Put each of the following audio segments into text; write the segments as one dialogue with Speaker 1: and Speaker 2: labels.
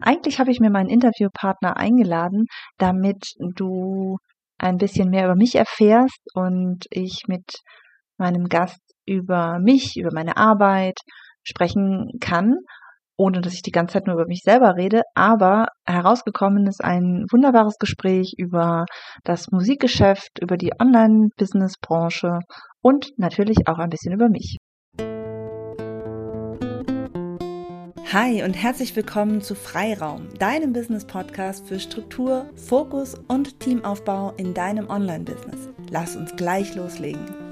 Speaker 1: Eigentlich habe ich mir meinen Interviewpartner eingeladen, damit du ein bisschen mehr über mich erfährst und ich mit meinem Gast über mich, über meine Arbeit sprechen kann, ohne dass ich die ganze Zeit nur über mich selber rede. Aber herausgekommen ist ein wunderbares Gespräch über das Musikgeschäft, über die Online-Business-Branche und natürlich auch ein bisschen über mich. Hi und herzlich willkommen zu Freiraum, deinem Business-Podcast für Struktur, Fokus und Teamaufbau in deinem Online-Business. Lass uns gleich loslegen.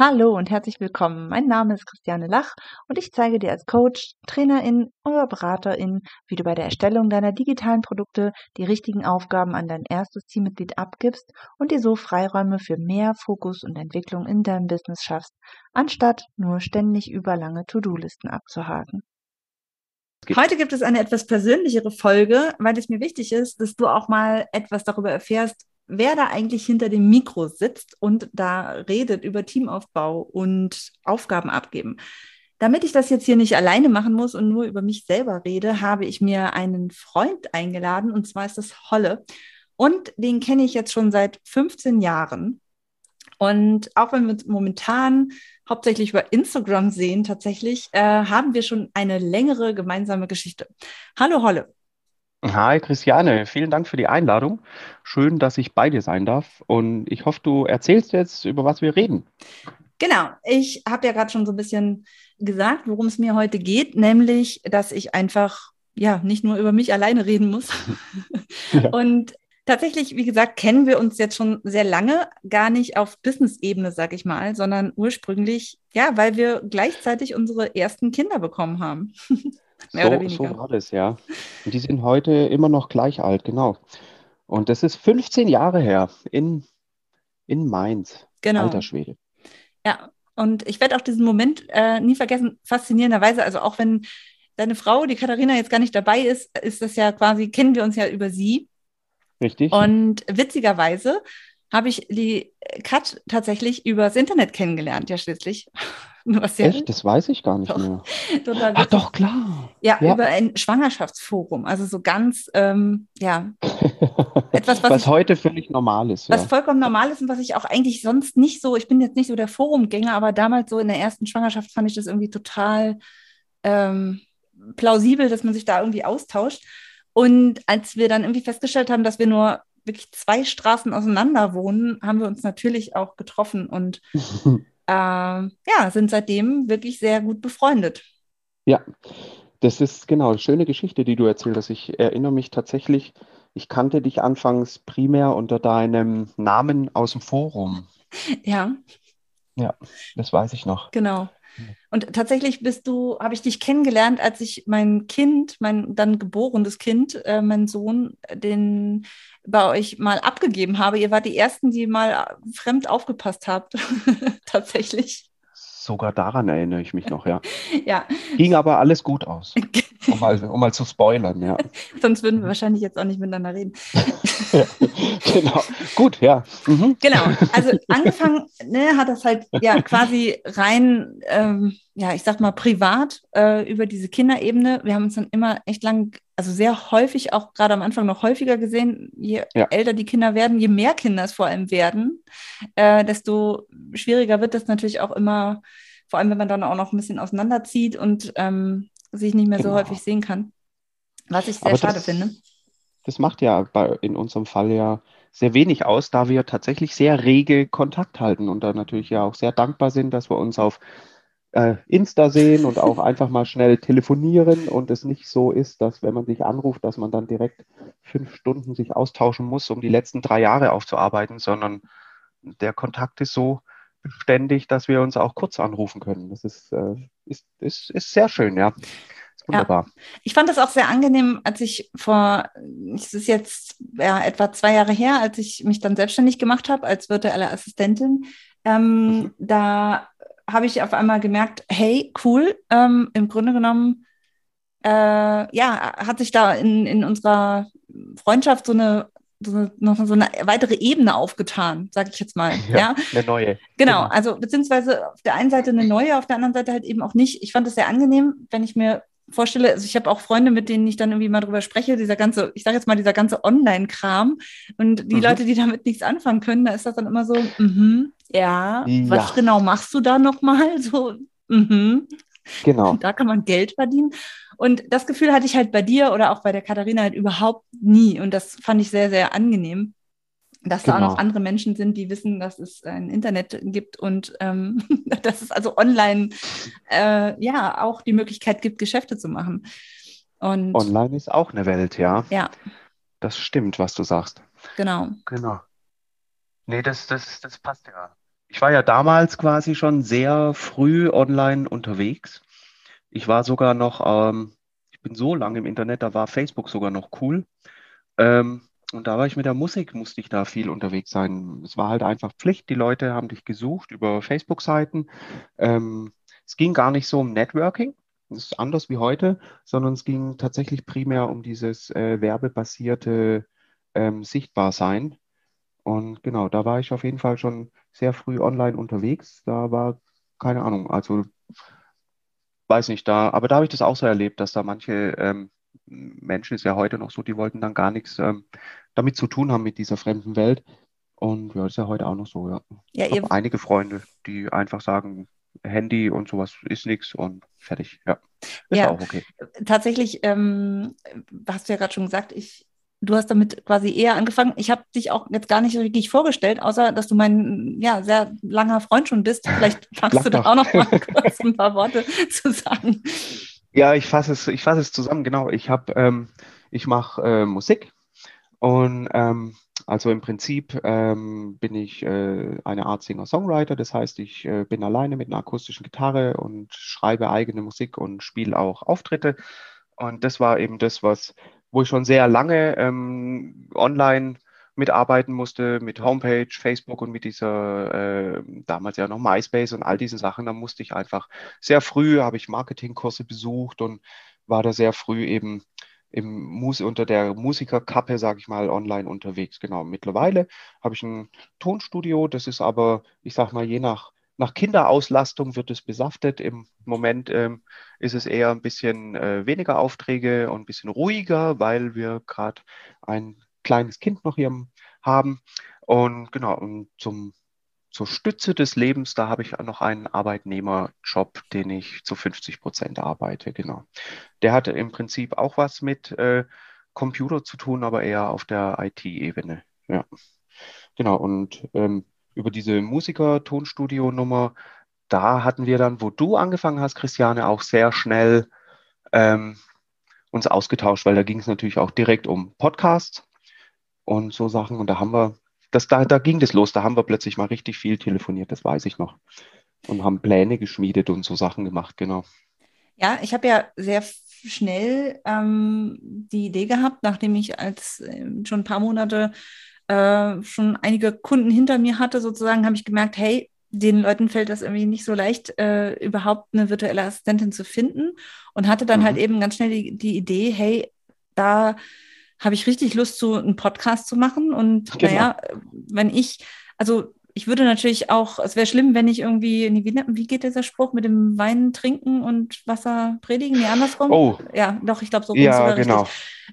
Speaker 1: Hallo und herzlich willkommen. Mein Name ist Christiane Lach und ich zeige dir als Coach, Trainerin oder Beraterin, wie du bei der Erstellung deiner digitalen Produkte die richtigen Aufgaben an dein erstes Teammitglied abgibst und dir so Freiräume für mehr Fokus und Entwicklung in deinem Business schaffst, anstatt nur ständig über lange To-Do-Listen abzuhaken. Heute gibt es eine etwas persönlichere Folge, weil es mir wichtig ist, dass du auch mal etwas darüber erfährst, wer da eigentlich hinter dem Mikro sitzt und da redet über Teamaufbau und Aufgaben abgeben. Damit ich das jetzt hier nicht alleine machen muss und nur über mich selber rede, habe ich mir einen Freund eingeladen und zwar ist das Holle. Und den kenne ich jetzt schon seit 15 Jahren. Und auch wenn wir uns momentan hauptsächlich über Instagram sehen, tatsächlich, äh, haben wir schon eine längere gemeinsame Geschichte. Hallo Holle.
Speaker 2: Hi Christiane, vielen Dank für die Einladung. Schön, dass ich bei dir sein darf. Und ich hoffe, du erzählst jetzt, über was wir reden.
Speaker 1: Genau, ich habe ja gerade schon so ein bisschen gesagt, worum es mir heute geht, nämlich, dass ich einfach ja nicht nur über mich alleine reden muss. ja. Und tatsächlich, wie gesagt, kennen wir uns jetzt schon sehr lange, gar nicht auf Business-Ebene, sag ich mal, sondern ursprünglich, ja, weil wir gleichzeitig unsere ersten Kinder bekommen haben.
Speaker 2: Mehr so, oder weniger. So war das, ja. Und die sind heute immer noch gleich alt, genau. Und das ist 15 Jahre her in, in Mainz. Genau. Alter Schwede.
Speaker 1: Ja, und ich werde auch diesen Moment äh, nie vergessen, faszinierenderweise, also auch wenn deine Frau, die Katharina, jetzt gar nicht dabei ist, ist das ja quasi, kennen wir uns ja über sie.
Speaker 2: Richtig.
Speaker 1: Und witzigerweise habe ich die Kat tatsächlich übers Internet kennengelernt, ja schließlich.
Speaker 2: Was ja Echt? Das weiß ich gar nicht doch, mehr. Total Ach doch, klar.
Speaker 1: Ja, ja, über ein Schwangerschaftsforum. Also so ganz, ähm, ja.
Speaker 2: Etwas, was, was ich, heute völlig normal ist.
Speaker 1: Was ja. vollkommen normal ist und was ich auch eigentlich sonst nicht so, ich bin jetzt nicht so der Forumgänger, aber damals so in der ersten Schwangerschaft fand ich das irgendwie total ähm, plausibel, dass man sich da irgendwie austauscht. Und als wir dann irgendwie festgestellt haben, dass wir nur wirklich zwei Straßen auseinander wohnen, haben wir uns natürlich auch getroffen und äh, ja, sind seitdem wirklich sehr gut befreundet.
Speaker 2: Ja, das ist genau eine schöne Geschichte, die du erzählt hast. Ich erinnere mich tatsächlich, ich kannte dich anfangs primär unter deinem Namen aus dem Forum.
Speaker 1: Ja.
Speaker 2: Ja, das weiß ich noch.
Speaker 1: Genau. Und tatsächlich bist du, habe ich dich kennengelernt, als ich mein Kind, mein dann geborenes Kind, äh, mein Sohn, den bei euch mal abgegeben habe. Ihr wart die ersten, die mal fremd aufgepasst habt, tatsächlich.
Speaker 2: Sogar daran erinnere ich mich noch, ja.
Speaker 1: ja.
Speaker 2: Ging aber alles gut aus. Um mal, um mal zu spoilern, ja.
Speaker 1: Sonst würden wir wahrscheinlich jetzt auch nicht miteinander reden.
Speaker 2: ja, genau. Gut, ja.
Speaker 1: Mhm. Genau. Also angefangen ne, hat das halt ja quasi rein, ähm, ja, ich sag mal, privat äh, über diese Kinderebene. Wir haben uns dann immer echt lang, also sehr häufig, auch gerade am Anfang noch häufiger gesehen, je ja. älter die Kinder werden, je mehr Kinder es vor allem werden, äh, desto schwieriger wird das natürlich auch immer, vor allem wenn man dann auch noch ein bisschen auseinanderzieht und ähm, sich nicht mehr genau. so häufig sehen kann. Was ich sehr Aber schade das, finde.
Speaker 2: Das macht ja bei, in unserem Fall ja sehr wenig aus, da wir tatsächlich sehr rege Kontakt halten und da natürlich ja auch sehr dankbar sind, dass wir uns auf äh, Insta sehen und auch einfach mal schnell telefonieren und es nicht so ist, dass wenn man sich anruft, dass man dann direkt fünf Stunden sich austauschen muss, um die letzten drei Jahre aufzuarbeiten, sondern der Kontakt ist so beständig, dass wir uns auch kurz anrufen können. Das ist, äh, ist, ist, ist sehr schön, ja.
Speaker 1: Wunderbar. Ja. Ich fand das auch sehr angenehm, als ich vor, es ist jetzt ja, etwa zwei Jahre her, als ich mich dann selbstständig gemacht habe als virtuelle Assistentin. Ähm, mhm. Da habe ich auf einmal gemerkt, hey, cool, ähm, im Grunde genommen, äh, ja, hat sich da in, in unserer Freundschaft so eine so, noch so eine weitere Ebene aufgetan, sage ich jetzt mal. Ja, ja,
Speaker 2: eine neue.
Speaker 1: Genau, also beziehungsweise auf der einen Seite eine neue, auf der anderen Seite halt eben auch nicht. Ich fand es sehr angenehm, wenn ich mir vorstelle, also ich habe auch Freunde, mit denen ich dann irgendwie mal drüber spreche, dieser ganze, ich sage jetzt mal, dieser ganze Online-Kram und die mhm. Leute, die damit nichts anfangen können, da ist das dann immer so, mhm, ja, ja, was genau machst du da nochmal? So, mhm.
Speaker 2: Genau.
Speaker 1: Da kann man Geld verdienen. Und das Gefühl hatte ich halt bei dir oder auch bei der Katharina halt überhaupt nie. Und das fand ich sehr, sehr angenehm dass genau. da auch noch genau. andere Menschen sind, die wissen, dass es ein Internet gibt und ähm, dass es also online äh, ja auch die Möglichkeit gibt, Geschäfte zu machen.
Speaker 2: Und online ist auch eine Welt, ja.
Speaker 1: Ja.
Speaker 2: Das stimmt, was du sagst.
Speaker 1: Genau.
Speaker 2: Genau. Nee, das, das, das passt ja. Ich war ja damals quasi schon sehr früh online unterwegs. Ich war sogar noch, ähm, ich bin so lange im Internet, da war Facebook sogar noch cool. Ähm, und da war ich mit der Musik, musste ich da viel unterwegs sein. Es war halt einfach Pflicht. Die Leute haben dich gesucht über Facebook-Seiten. Ähm, es ging gar nicht so um Networking. Das ist anders wie heute, sondern es ging tatsächlich primär um dieses äh, werbebasierte ähm, Sichtbarsein. Und genau, da war ich auf jeden Fall schon sehr früh online unterwegs. Da war keine Ahnung, also weiß nicht da, aber da habe ich das auch so erlebt, dass da manche ähm, Menschen ist ja heute noch so, die wollten dann gar nichts ähm, damit zu tun haben mit dieser fremden Welt. Und ja, ist ja heute auch noch so, ja. ja ich habe einige Freunde, die einfach sagen, Handy und sowas ist nichts und fertig. Ja, ist
Speaker 1: ja, auch okay. Tatsächlich, ähm, hast du ja gerade schon gesagt, ich, du hast damit quasi eher angefangen. Ich habe dich auch jetzt gar nicht so wirklich vorgestellt, außer dass du mein ja, sehr langer Freund schon bist. Vielleicht fangst du da auch noch mal kurz ein paar Worte zu sagen.
Speaker 2: Ja, ich fasse es, ich fasse es zusammen, genau. Ich habe, ähm, ich mache äh, Musik und ähm, also im Prinzip ähm, bin ich äh, eine Art Singer-Songwriter, das heißt, ich äh, bin alleine mit einer akustischen Gitarre und schreibe eigene Musik und spiele auch Auftritte. Und das war eben das, was, wo ich schon sehr lange ähm, online mitarbeiten musste mit Homepage, Facebook und mit dieser äh, damals ja noch MySpace und all diese Sachen. Da musste ich einfach sehr früh, habe ich Marketingkurse besucht und war da sehr früh eben im Mus unter der Musikerkappe, sage ich mal, online unterwegs. Genau. Mittlerweile habe ich ein Tonstudio, das ist aber, ich sage mal, je nach nach Kinderauslastung wird es besaftet. Im Moment ähm, ist es eher ein bisschen äh, weniger Aufträge und ein bisschen ruhiger, weil wir gerade ein kleines Kind noch hier haben. Und genau, und zum, zur Stütze des Lebens, da habe ich noch einen Arbeitnehmerjob, den ich zu 50 Prozent arbeite. Genau. Der hatte im Prinzip auch was mit äh, Computer zu tun, aber eher auf der IT-Ebene. Ja. Genau, und ähm, über diese Musiker-Tonstudio-Nummer, da hatten wir dann, wo du angefangen hast, Christiane, auch sehr schnell ähm, uns ausgetauscht, weil da ging es natürlich auch direkt um Podcasts und so Sachen. Und da haben wir, das, da, da ging das los, da haben wir plötzlich mal richtig viel telefoniert, das weiß ich noch. Und haben Pläne geschmiedet und so Sachen gemacht, genau.
Speaker 1: Ja, ich habe ja sehr schnell ähm, die Idee gehabt, nachdem ich als äh, schon ein paar Monate äh, schon einige Kunden hinter mir hatte, sozusagen, habe ich gemerkt, hey, den Leuten fällt das irgendwie nicht so leicht, äh, überhaupt eine virtuelle Assistentin zu finden und hatte dann halt mhm. halt eben ganz schnell die, die Idee, hey, da habe ich richtig Lust, so einen Podcast zu machen. Und genau. naja, wenn ich, also ich würde natürlich auch, es wäre schlimm, wenn ich irgendwie, wie, wie geht dieser Spruch mit dem Wein trinken und Wasser predigen? Nee, andersrum?
Speaker 2: Oh.
Speaker 1: Ja, doch, ich glaube, so
Speaker 2: ja, genau.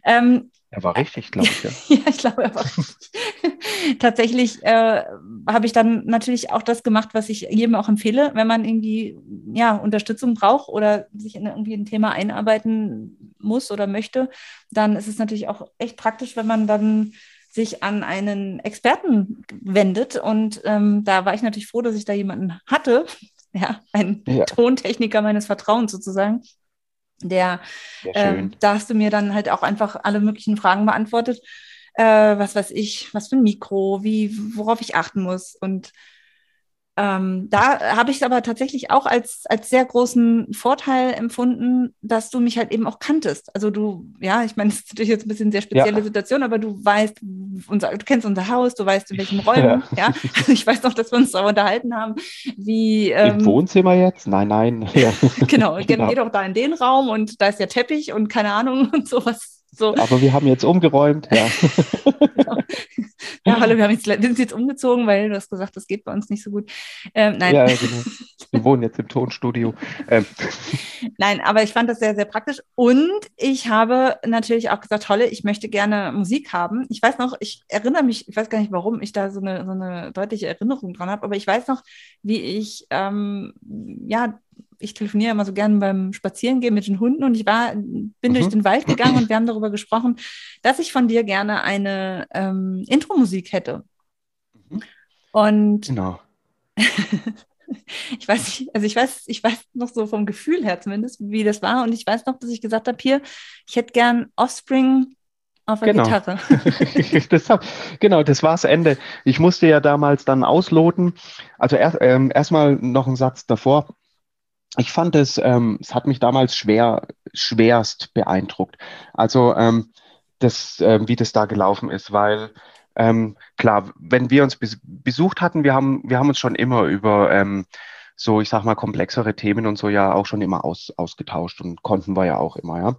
Speaker 2: Ähm, er war richtig, glaube ich. Ja.
Speaker 1: ja, ich glaube, er war richtig. Tatsächlich äh, habe ich dann natürlich auch das gemacht, was ich jedem auch empfehle, wenn man irgendwie ja, Unterstützung braucht oder sich in irgendwie ein Thema einarbeiten muss oder möchte, dann ist es natürlich auch echt praktisch, wenn man dann sich an einen Experten wendet. Und ähm, da war ich natürlich froh, dass ich da jemanden hatte, ja, einen ja. Tontechniker meines Vertrauens sozusagen. Der, äh, da hast du mir dann halt auch einfach alle möglichen Fragen beantwortet. Äh, was weiß ich, was für ein Mikro, wie, worauf ich achten muss. Und ähm, da habe ich es aber tatsächlich auch als, als sehr großen Vorteil empfunden, dass du mich halt eben auch kanntest. Also du, ja, ich meine, es ist natürlich jetzt ein bisschen eine sehr spezielle ja. Situation, aber du weißt, unser, du kennst unser Haus, du weißt, in welchem Räumen, ja. ja. Also ich weiß noch, dass wir uns da unterhalten haben, wie.
Speaker 2: Ähm, Im Wohnzimmer jetzt? Nein, nein.
Speaker 1: Ja. genau, genau, geh doch da in den Raum und da ist der Teppich und keine Ahnung und sowas
Speaker 2: so. Aber wir haben jetzt umgeräumt, ja.
Speaker 1: genau. Ja, hallo, wir, haben jetzt, wir sind jetzt umgezogen, weil du hast gesagt, das geht bei uns nicht so gut. Ähm, nein. Ja, genau.
Speaker 2: Wir wohnen jetzt im Tonstudio. Ähm.
Speaker 1: Nein, aber ich fand das sehr, sehr praktisch. Und ich habe natürlich auch gesagt, tolle, ich möchte gerne Musik haben. Ich weiß noch, ich erinnere mich, ich weiß gar nicht, warum ich da so eine, so eine deutliche Erinnerung dran habe, aber ich weiß noch, wie ich, ähm, ja, ich telefoniere immer so gerne beim Spazierengehen mit den Hunden und ich war, bin mhm. durch den Wald gegangen und wir haben darüber gesprochen, dass ich von dir gerne eine ähm, Intro-Musik hätte. Mhm. Und genau. ich weiß nicht, also ich weiß, ich weiß noch so vom Gefühl her zumindest, wie das war. Und ich weiß noch, dass ich gesagt habe, hier, ich hätte gern Offspring auf der genau. Gitarre.
Speaker 2: das hab, genau, das war das Ende. Ich musste ja damals dann ausloten. Also erst ähm, erstmal noch ein Satz davor ich fand es, ähm, es hat mich damals schwer, schwerst beeindruckt. Also ähm, das, äh, wie das da gelaufen ist, weil ähm, klar, wenn wir uns besucht hatten, wir haben, wir haben uns schon immer über ähm, so, ich sag mal, komplexere Themen und so ja auch schon immer aus, ausgetauscht und konnten wir ja auch immer, ja.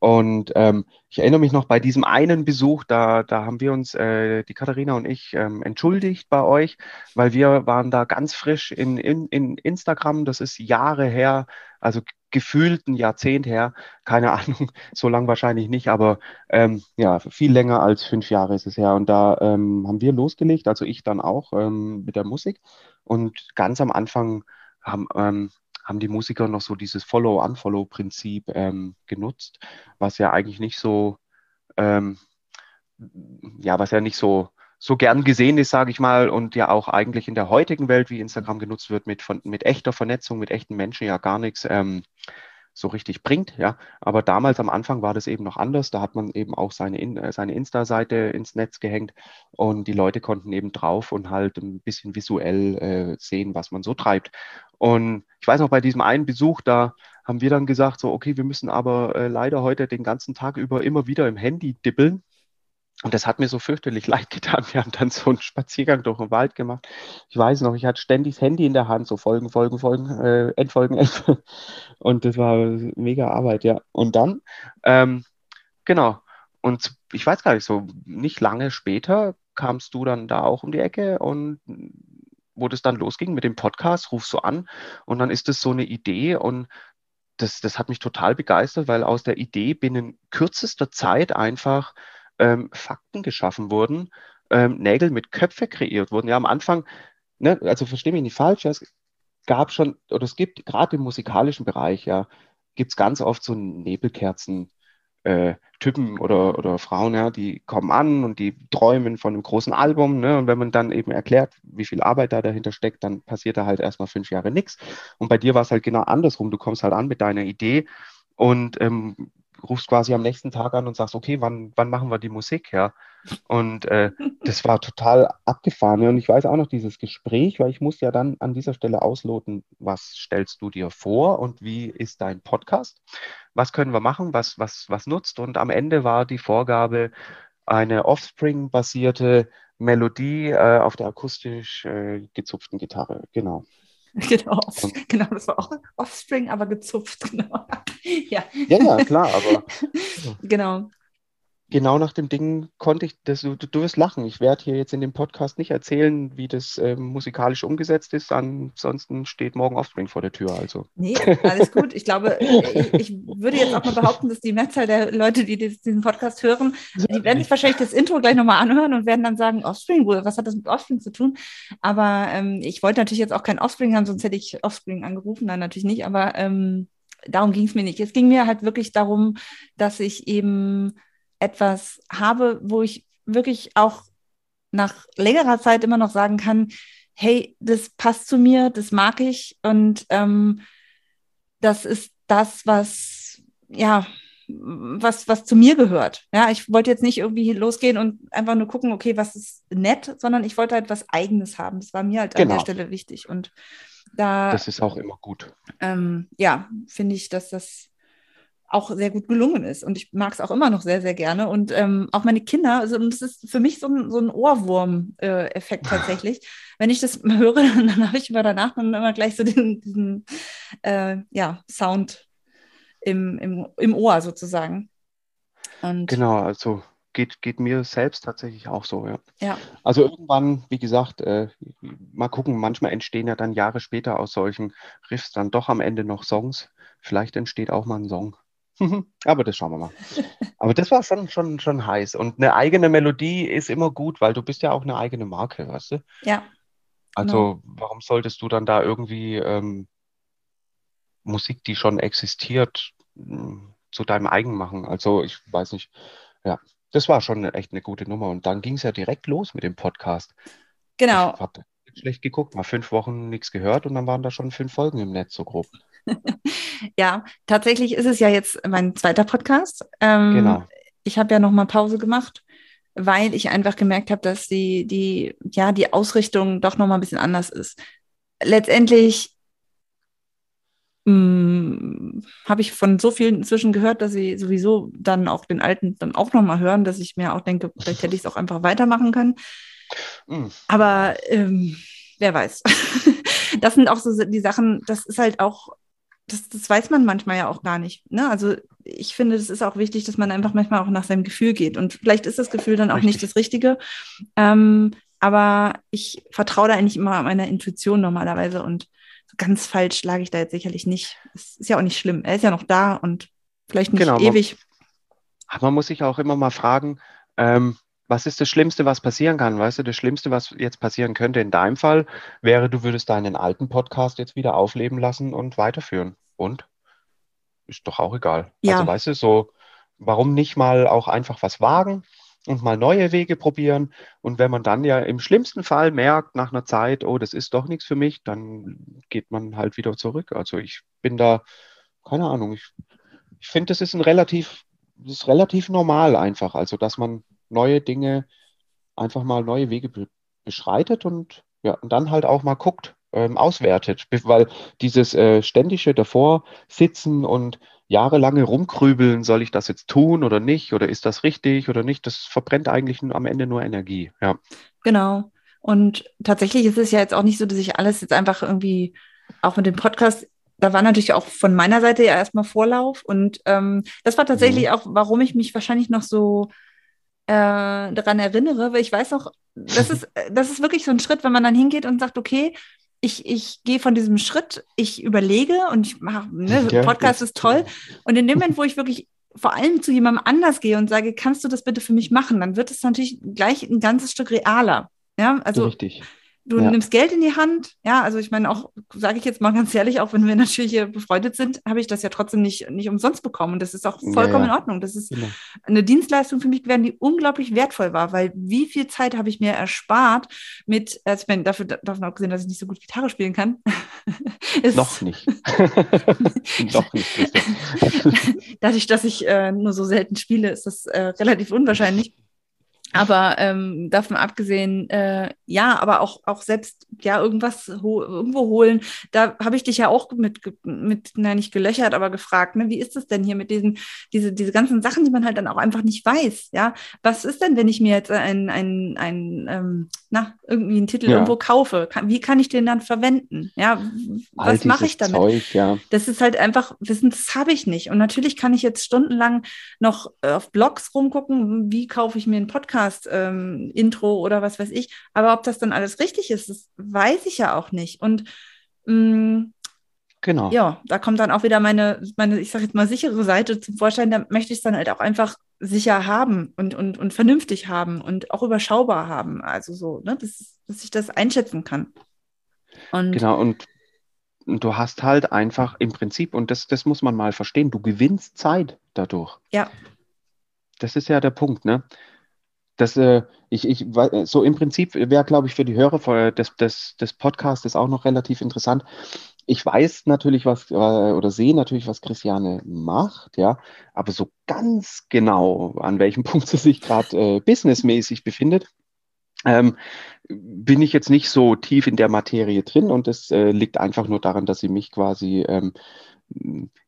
Speaker 2: Und ähm, ich erinnere mich noch bei diesem einen Besuch, da, da haben wir uns, äh, die Katharina und ich, ähm, entschuldigt bei euch, weil wir waren da ganz frisch in, in, in Instagram, das ist Jahre her, also gefühlt ein Jahrzehnt her, keine Ahnung, so lang wahrscheinlich nicht, aber ähm, ja, viel länger als fünf Jahre ist es her. Und da ähm, haben wir losgelegt, also ich dann auch ähm, mit der Musik. Und ganz am Anfang haben, ähm, haben die Musiker noch so dieses Follow-Unfollow-Prinzip ähm, genutzt, was ja eigentlich nicht so, ähm, ja, was ja nicht so, so gern gesehen ist, sage ich mal, und ja auch eigentlich in der heutigen Welt, wie Instagram genutzt wird, mit, von, mit echter Vernetzung, mit echten Menschen ja gar nichts. Ähm, so richtig bringt. Ja, aber damals am Anfang war das eben noch anders. Da hat man eben auch seine, in, äh, seine Insta-Seite ins Netz gehängt und die Leute konnten eben drauf und halt ein bisschen visuell äh, sehen, was man so treibt. Und ich weiß noch, bei diesem einen Besuch, da haben wir dann gesagt, so, okay, wir müssen aber äh, leider heute den ganzen Tag über immer wieder im Handy dippeln. Und das hat mir so fürchterlich leid getan. Wir haben dann so einen Spaziergang durch den Wald gemacht. Ich weiß noch, ich hatte ständig das Handy in der Hand, so Folgen, Folgen, Folgen, äh, Endfolgen, Endfolgen. Und das war mega Arbeit, ja. Und dann, ähm, genau. Und ich weiß gar nicht, so nicht lange später kamst du dann da auch um die Ecke und wo das dann losging mit dem Podcast, rufst du an und dann ist das so eine Idee und das, das hat mich total begeistert, weil aus der Idee binnen kürzester Zeit einfach ähm, Fakten geschaffen wurden, ähm, Nägel mit Köpfe kreiert wurden. Ja, am Anfang, ne, also verstehe mich nicht falsch, ja, es gab schon, oder es gibt gerade im musikalischen Bereich, ja, gibt es ganz oft so Nebelkerzen. Äh, Typen oder, oder Frauen, ja, die kommen an und die träumen von einem großen Album. Ne? Und wenn man dann eben erklärt, wie viel Arbeit da dahinter steckt, dann passiert da halt erstmal fünf Jahre nichts. Und bei dir war es halt genau andersrum. Du kommst halt an mit deiner Idee und ähm, rufst quasi am nächsten Tag an und sagst, okay, wann, wann machen wir die Musik, ja? Und äh, das war total abgefahren. Und ich weiß auch noch dieses Gespräch, weil ich muss ja dann an dieser Stelle ausloten, was stellst du dir vor und wie ist dein Podcast? Was können wir machen? Was, was, was nutzt? Und am Ende war die Vorgabe eine Offspring-basierte Melodie äh, auf der akustisch äh, gezupften Gitarre. Genau.
Speaker 1: Genau, genau, das war auch Offspring, aber gezupft. Genau.
Speaker 2: ja. ja, ja, klar, aber.
Speaker 1: genau
Speaker 2: genau nach dem Ding konnte ich, das, du, du wirst lachen. Ich werde hier jetzt in dem Podcast nicht erzählen, wie das äh, musikalisch umgesetzt ist. Ansonsten steht morgen Offspring vor der Tür. Also.
Speaker 1: Nee, alles gut. Ich glaube, ich, ich, würde jetzt auch mal behaupten, dass die Mehrzahl der Leute, die diesen Podcast hören, die werden sich wahrscheinlich das Intro gleich nochmal anhören und werden dann sagen, Offspring, was hat das mit Offspring zu tun? Aber ähm, ich wollte natürlich jetzt auch kein Offspring haben, sonst hätte ich Offspring angerufen. Nein, natürlich nicht. Aber ähm, darum ging es mir nicht. Es ging mir halt wirklich darum, dass ich eben etwas habe, wo ich wirklich auch nach längerer Zeit immer noch sagen kann, hey, das passt zu mir, das mag ich und ähm, das ist das, was, ja, was, was zu mir gehört. Ja, ich wollte jetzt nicht irgendwie losgehen und einfach nur gucken, okay, was ist nett, sondern ich wollte halt was Eigenes haben. Das war mir halt genau. an der genau. Stelle wichtig. Und da.
Speaker 2: Das ist auch immer gut.
Speaker 1: Ähm, ja, finde ich, dass das auch sehr gut gelungen ist. Und ich mag es auch immer noch sehr, sehr gerne. Und ähm, auch meine Kinder, also das ist für mich so ein, so ein Ohrwurm-Effekt tatsächlich. Wenn ich das höre, dann habe ich immer danach dann immer gleich so diesen, diesen äh, ja, Sound im, im, im Ohr sozusagen. Und
Speaker 2: Genau, also geht, geht mir selbst tatsächlich auch so, ja.
Speaker 1: ja,
Speaker 2: Also irgendwann, wie gesagt, äh, mal gucken, manchmal entstehen ja dann Jahre später aus solchen Riffs dann doch am Ende noch Songs. Vielleicht entsteht auch mal ein Song. Aber das schauen wir mal. Aber das war schon, schon, schon heiß. Und eine eigene Melodie ist immer gut, weil du bist ja auch eine eigene Marke, weißt du?
Speaker 1: ja,
Speaker 2: Also warum solltest du dann da irgendwie ähm, Musik, die schon existiert, mh, zu deinem eigen machen? Also ich weiß nicht. Ja, das war schon echt eine gute Nummer. Und dann ging es ja direkt los mit dem Podcast.
Speaker 1: genau.
Speaker 2: Ich habe schlecht geguckt, mal fünf Wochen nichts gehört und dann waren da schon fünf Folgen im Netz, so grob.
Speaker 1: Ja, tatsächlich ist es ja jetzt mein zweiter Podcast. Ähm,
Speaker 2: Genau.
Speaker 1: Ich habe ja noch mal Pause gemacht, weil ich einfach gemerkt habe, dass die, die, ja, die Ausrichtung doch noch mal ein bisschen anders ist. Letztendlich mh, habe ich von so vielen inzwischen gehört, dass sie sowieso dann auch den alten dann auch noch mal hören, dass ich mir auch denke, vielleicht hätte ich es auch einfach weitermachen können.
Speaker 2: Hm,
Speaker 1: Aber ähm, wer weiß. das sind auch so die Sachen, das ist halt auch, das, das weiß man manchmal ja auch gar nicht. Ne? Also ich finde, es ist auch wichtig, dass man einfach manchmal auch nach seinem Gefühl geht. Und vielleicht ist das Gefühl dann auch nicht
Speaker 2: Richtig.
Speaker 1: das Richtige. Ähm, aber ich vertraue da eigentlich immer meiner Intuition normalerweise und ganz falsch lag ich da jetzt sicherlich nicht. Es ist ja auch nicht schlimm. Er ist ja noch da und vielleicht nicht
Speaker 2: Genau, man-
Speaker 1: ewig.
Speaker 2: Aber man muss sich auch immer mal fragen, ähm, was ist das Schlimmste, was passieren kann? Weißt du, das Schlimmste, was jetzt passieren könnte in deinem Fall, wäre, du würdest deinen alten Podcast jetzt wieder aufleben lassen und weiterführen. Und? Ist doch auch egal.
Speaker 1: Ja.
Speaker 2: Also, weißt du, so, warum nicht mal auch einfach was wagen und mal neue Wege probieren? Und wenn man dann ja im schlimmsten Fall merkt, nach einer Zeit, oh, das ist doch nichts für mich, dann geht man halt wieder zurück. Also, ich bin da, keine Ahnung, ich, ich finde, das ist ein relativ, das ist relativ normal einfach. Also, dass man neue Dinge, einfach mal neue Wege be beschreitet und ja, und dann halt auch mal guckt, ähm, auswertet. Weil dieses äh, ständige davor sitzen und jahrelange rumkrübeln, soll ich das jetzt tun oder nicht? Oder ist das richtig oder nicht? Das verbrennt eigentlich am Ende nur Energie. Ja.
Speaker 1: Genau. Und tatsächlich ist es ja jetzt auch nicht so, dass ich alles jetzt einfach irgendwie, auch mit dem Podcast, da war natürlich auch von meiner Seite ja erstmal Vorlauf. Und ähm, das war tatsächlich
Speaker 2: Mhm.
Speaker 1: auch, warum ich mich wahrscheinlich noch so äh, daran erinnere, weil ich weiß auch, das ist, das ist wirklich so ein Schritt, wenn man dann hingeht und sagt, okay, ich, ich gehe von diesem Schritt, ich überlege und ich mache, ne,
Speaker 2: Ja,
Speaker 1: Podcast ist toll. Und in dem Moment, wo ich wirklich vor allem zu jemandem anders gehe und sage, kannst du das bitte für mich machen, dann wird es natürlich gleich ein ganzes Stück realer. Ja, also
Speaker 2: Richtig.
Speaker 1: Du
Speaker 2: Ja.
Speaker 1: nimmst Geld in die Hand. Ja, also ich meine auch, sage ich jetzt mal ganz ehrlich, auch wenn wir natürlich hier befreundet sind, habe ich das ja trotzdem nicht, nicht umsonst bekommen. Und das ist auch
Speaker 2: Ja,
Speaker 1: vollkommen
Speaker 2: ja.
Speaker 1: in Ordnung. Das ist
Speaker 2: Genau.
Speaker 1: eine Dienstleistung für mich gewesen, die unglaublich wertvoll war, weil wie viel Zeit habe ich mir erspart mit, also ich meine, dafür, davon abgesehen, dass ich nicht so gut Gitarre spielen kann.
Speaker 2: Noch nicht. Noch nicht.
Speaker 1: Dadurch, dass ich äh, nur so selten spiele, ist das äh, relativ unwahrscheinlich. Aber ähm, davon abgesehen, äh, ja, aber auch, auch selbst ja irgendwas ho irgendwo holen. Da habe ich dich ja auch mit, mit, na nicht gelöchert, aber gefragt, ne, wie ist es denn hier mit diesen, diese, diese ganzen Sachen, die man halt dann auch einfach nicht weiß, ja? Was ist denn, wenn ich mir jetzt ein, ein, ein ähm, na, irgendwie einen Titel
Speaker 2: Ja.
Speaker 1: irgendwo kaufe? Kann, wie kann ich den dann verwenden? Ja,
Speaker 2: All
Speaker 1: was mache ich damit?
Speaker 2: Zeug, ja.
Speaker 1: Das ist halt einfach Wissen, das habe ich nicht. Und natürlich kann ich jetzt stundenlang noch äh, auf Blogs rumgucken, wie kaufe ich mir ein Podcast-Intro oder was weiß ich. Aber ob das dann alles richtig ist, das weiß ich ja auch nicht. Und mh,
Speaker 2: Genau.
Speaker 1: ja, da kommt dann auch wieder meine, meine, ich sage jetzt mal, sichere Seite zum Vorschein. Da möchte ich es dann halt auch einfach sicher haben und, und, und vernünftig haben und auch überschaubar haben. Also so, ne, dass, dass ich das einschätzen kann. Und
Speaker 2: Genau, und und du hast halt einfach im Prinzip, und das, das muss man mal verstehen, du gewinnst Zeit dadurch.
Speaker 1: ja,
Speaker 2: Das ist ja der Punkt, ne? Das, äh, ich, ich, so im Prinzip wäre, glaube ich, für die Hörer des, des, des Podcasts auch noch relativ interessant. Ich weiß natürlich, was, äh, oder sehe natürlich, was Christiane macht, ja, aber so ganz genau, an welchem Punkt sie sich gerade äh, businessmäßig befindet, ähm, bin ich jetzt nicht so tief in der Materie drin und das äh, liegt einfach nur daran, dass sie mich quasi ähm,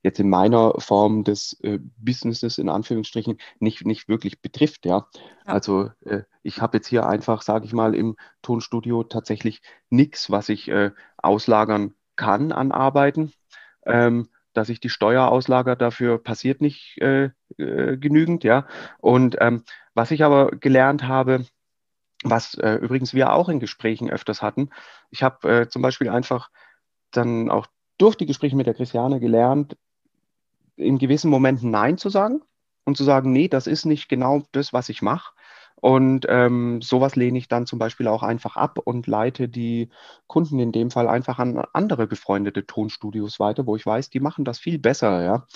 Speaker 2: jetzt in meiner Form des äh, Businesses in Anführungsstrichen nicht, nicht wirklich betrifft, ja.
Speaker 1: Ja.
Speaker 2: Also äh, ich habe jetzt hier einfach, sage ich mal, im Tonstudio tatsächlich nichts, was ich äh, auslagern kann an Arbeiten. Ähm, dass ich die Steuer auslager, dafür passiert nicht äh, äh, genügend, ja. Und ähm, was ich aber gelernt habe, was äh, übrigens wir auch in Gesprächen öfters hatten, ich habe zum Beispiel einfach dann auch durch die Gespräche mit der Christiane gelernt, in gewissen Momenten Nein zu sagen und zu sagen, nee, das ist nicht genau das, was ich mache. Und ähm, sowas lehne ich dann zum Beispiel auch einfach ab und leite die Kunden in dem Fall einfach an andere befreundete Tonstudios weiter, wo ich weiß, die machen das viel besser, ja.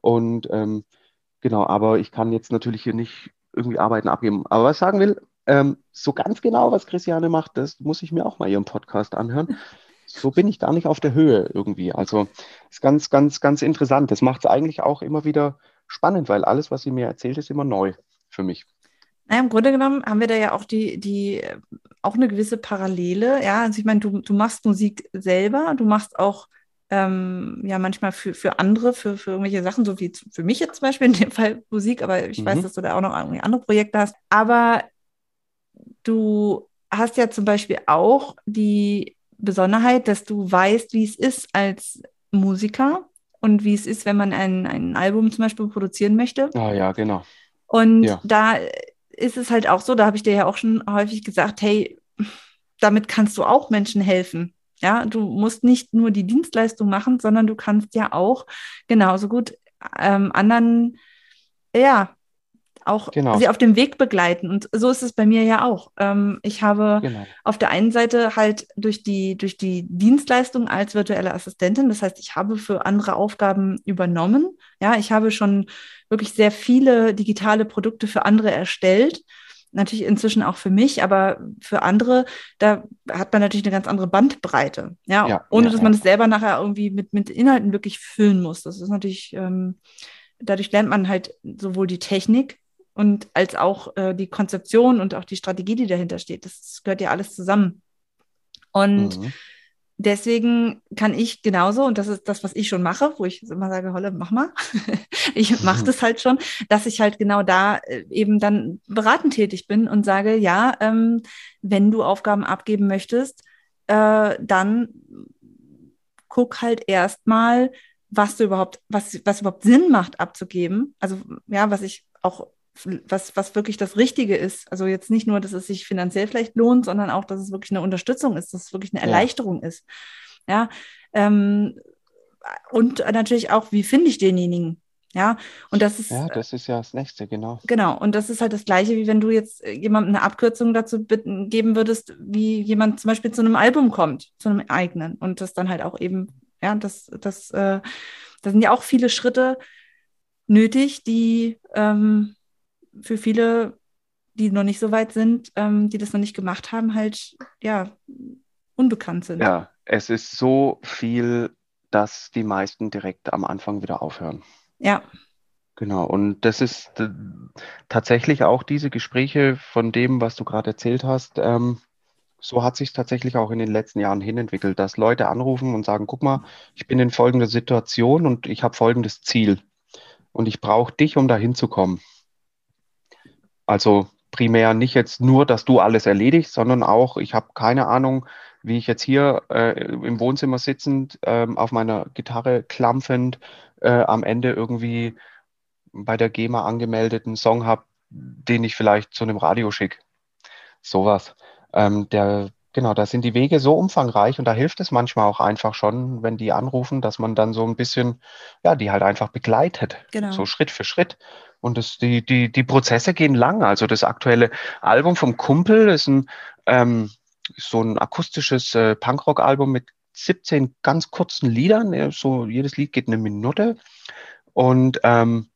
Speaker 2: Und ähm, genau, aber ich kann jetzt natürlich hier nicht irgendwie Arbeiten abgeben. Aber was ich sagen will, ähm, so ganz genau, was Christiane macht, das muss ich mir auch mal ihren Podcast anhören. So bin ich gar nicht auf der Höhe irgendwie. Also ist ganz, ganz, ganz interessant. Das macht es eigentlich auch immer wieder spannend, weil alles, was sie mir erzählt, ist immer neu für mich.
Speaker 1: Naja, im Grunde genommen haben wir da ja auch die, die, auch eine gewisse Parallele. Ja, also ich meine, du, du machst Musik selber, du machst auch ähm, ja manchmal für, für andere, für, für irgendwelche Sachen, so wie für mich jetzt zum Beispiel in dem Fall Musik, aber ich mhm. weiß, dass du da auch noch andere Projekte hast. Aber du hast ja zum Beispiel auch die Besonderheit, dass du weißt, wie es ist als Musiker und wie es ist, wenn man ein, ein Album zum Beispiel produzieren möchte.
Speaker 2: Ah ja, genau.
Speaker 1: Und ja. da ist es halt auch so, da habe ich dir ja auch schon häufig gesagt, hey, damit kannst du auch Menschen helfen. Ja, du musst nicht nur die Dienstleistung machen, sondern du kannst ja auch genauso gut ähm, anderen, ja, auch genau. sie auf dem Weg begleiten. Und so ist es bei mir ja auch. Ähm, ich habe genau. auf der einen Seite halt durch die, durch die Dienstleistung als virtuelle Assistentin, das heißt, ich habe für andere Aufgaben übernommen. Ja, ich habe schon wirklich sehr viele digitale Produkte für andere erstellt. Natürlich inzwischen auch für mich, aber für andere, da hat man natürlich eine ganz andere Bandbreite. Ja, ja ohne ja, dass man es selber nachher irgendwie mit, mit Inhalten wirklich füllen muss. Das ist natürlich, ähm, dadurch lernt man halt sowohl die Technik und als auch äh, die Konzeption und auch die Strategie, die dahinter steht. Das gehört ja alles zusammen. Und mhm. deswegen kann ich genauso, und das ist das, was ich schon mache, wo ich immer sage, Holle, mach mal. ich mache mhm. das halt schon, dass ich halt genau da äh, eben dann beratend tätig bin und sage, ja, ähm, wenn du Aufgaben abgeben möchtest, äh, dann guck halt erstmal, was du überhaupt, was, was überhaupt Sinn macht abzugeben. Also ja, was ich auch was, was wirklich das Richtige ist. Also jetzt nicht nur, dass es sich finanziell vielleicht lohnt, sondern auch, dass es wirklich eine Unterstützung ist, dass es wirklich eine Erleichterung ja. ist. Ja. Ähm, und natürlich auch, wie finde ich denjenigen? Ja, und das ist.
Speaker 2: Ja, das ist ja das Nächste, genau.
Speaker 1: Genau, und das ist halt das Gleiche, wie wenn du jetzt äh, jemandem eine Abkürzung dazu bitten, geben würdest, wie jemand zum Beispiel zu einem Album kommt, zu einem eigenen. Und das dann halt auch eben, ja, das, das, äh, da sind ja auch viele Schritte nötig, die, ähm, für viele, die noch nicht so weit sind, ähm, die das noch nicht gemacht haben, halt ja unbekannt sind.
Speaker 2: Ja, es ist so viel, dass die meisten direkt am Anfang wieder aufhören.
Speaker 1: Ja.
Speaker 2: Genau, und das ist tatsächlich auch diese Gespräche von dem, was du gerade erzählt hast. Ähm, so hat sich tatsächlich auch in den letzten Jahren hinentwickelt, dass Leute anrufen und sagen, guck mal, ich bin in folgender Situation und ich habe folgendes Ziel und ich brauche dich, um da hinzukommen. Also primär nicht jetzt nur, dass du alles erledigst, sondern auch, ich habe keine Ahnung, wie ich jetzt hier äh, im Wohnzimmer sitzend äh, auf meiner Gitarre klampfend äh, am Ende irgendwie bei der GEMA angemeldeten Song habe, den ich vielleicht zu einem Radio schicke. Sowas. Ähm, der, genau, da sind die Wege so umfangreich und da hilft es manchmal auch einfach schon, wenn die anrufen, dass man dann so ein bisschen, ja, die halt einfach begleitet. Genau. So Schritt für Schritt. Und das, die, die, die Prozesse gehen lang. Also das aktuelle Album vom Kumpel ist ein, ähm, so ein akustisches äh, Punkrock-Album mit 17 ganz kurzen Liedern. So jedes Lied geht eine Minute. Und ähm,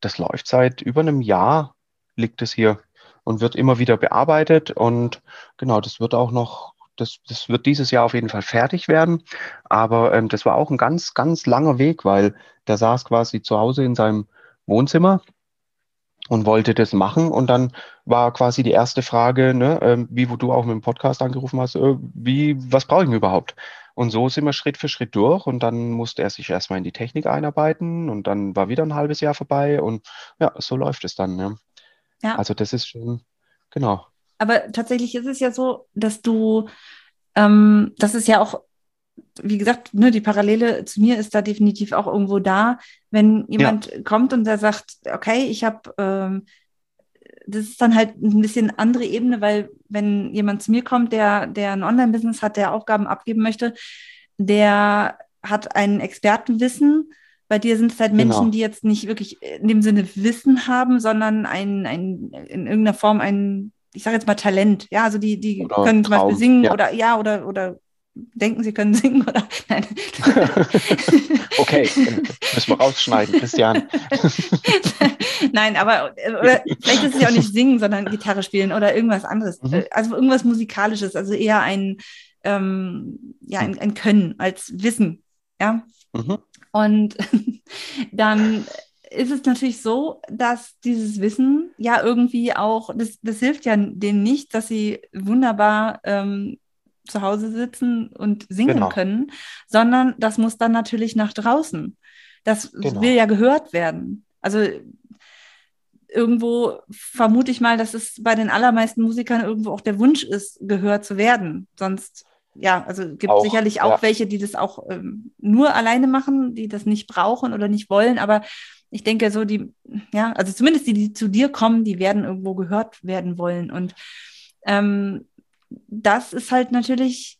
Speaker 2: das läuft seit über einem Jahr, liegt es hier und wird immer wieder bearbeitet. Und genau, das wird auch noch, das, das wird dieses Jahr auf jeden Fall fertig werden. Aber ähm, das war auch ein ganz, ganz langer Weg, weil der saß quasi zu Hause in seinem Wohnzimmer und wollte das machen. Und dann war quasi die erste Frage, ne, äh, wie wo du auch mit dem Podcast angerufen hast, äh, wie, was brauche ich überhaupt? Und so sind wir Schritt für Schritt durch und dann musste er sich erstmal in die Technik einarbeiten und dann war wieder ein halbes Jahr vorbei und ja, so läuft es dann. Ne? Ja. Also das ist schon, genau.
Speaker 1: Aber tatsächlich ist es ja so, dass du, ähm, das ist ja auch wie gesagt, ne, die Parallele zu mir ist da definitiv auch irgendwo da, wenn jemand ja. kommt und der sagt, okay, ich habe, ähm, das ist dann halt ein bisschen andere Ebene, weil wenn jemand zu mir kommt, der, der ein Online-Business hat, der Aufgaben abgeben möchte, der hat ein Expertenwissen. Bei dir sind es halt Menschen, genau. die jetzt nicht wirklich in dem Sinne Wissen haben, sondern ein, ein, in irgendeiner Form ein, ich sage jetzt mal Talent. Ja, also die, die können zum Beispiel singen ja. oder ja, oder, oder denken, sie können singen oder nein.
Speaker 2: okay, müssen wir rausschneiden, Christian.
Speaker 1: nein, aber vielleicht ist es ja auch nicht singen, sondern Gitarre spielen oder irgendwas anderes. Mhm. Also irgendwas Musikalisches, also eher ein, ähm, ja, ein, ein, Können als Wissen. Ja. Mhm. Und dann ist es natürlich so, dass dieses Wissen ja irgendwie auch, das, das hilft ja denen nicht, dass sie wunderbar ähm, zu Hause sitzen und singen genau. können, sondern das muss dann natürlich nach draußen. Das genau. will ja gehört werden. Also irgendwo vermute ich mal, dass es bei den allermeisten Musikern irgendwo auch der Wunsch ist, gehört zu werden. Sonst, ja, also gibt auch, sicherlich auch ja. welche, die das auch ähm, nur alleine machen, die das nicht brauchen oder nicht wollen, aber ich denke, so die, ja, also zumindest die, die zu dir kommen, die werden irgendwo gehört werden wollen. Und ähm, das ist halt natürlich,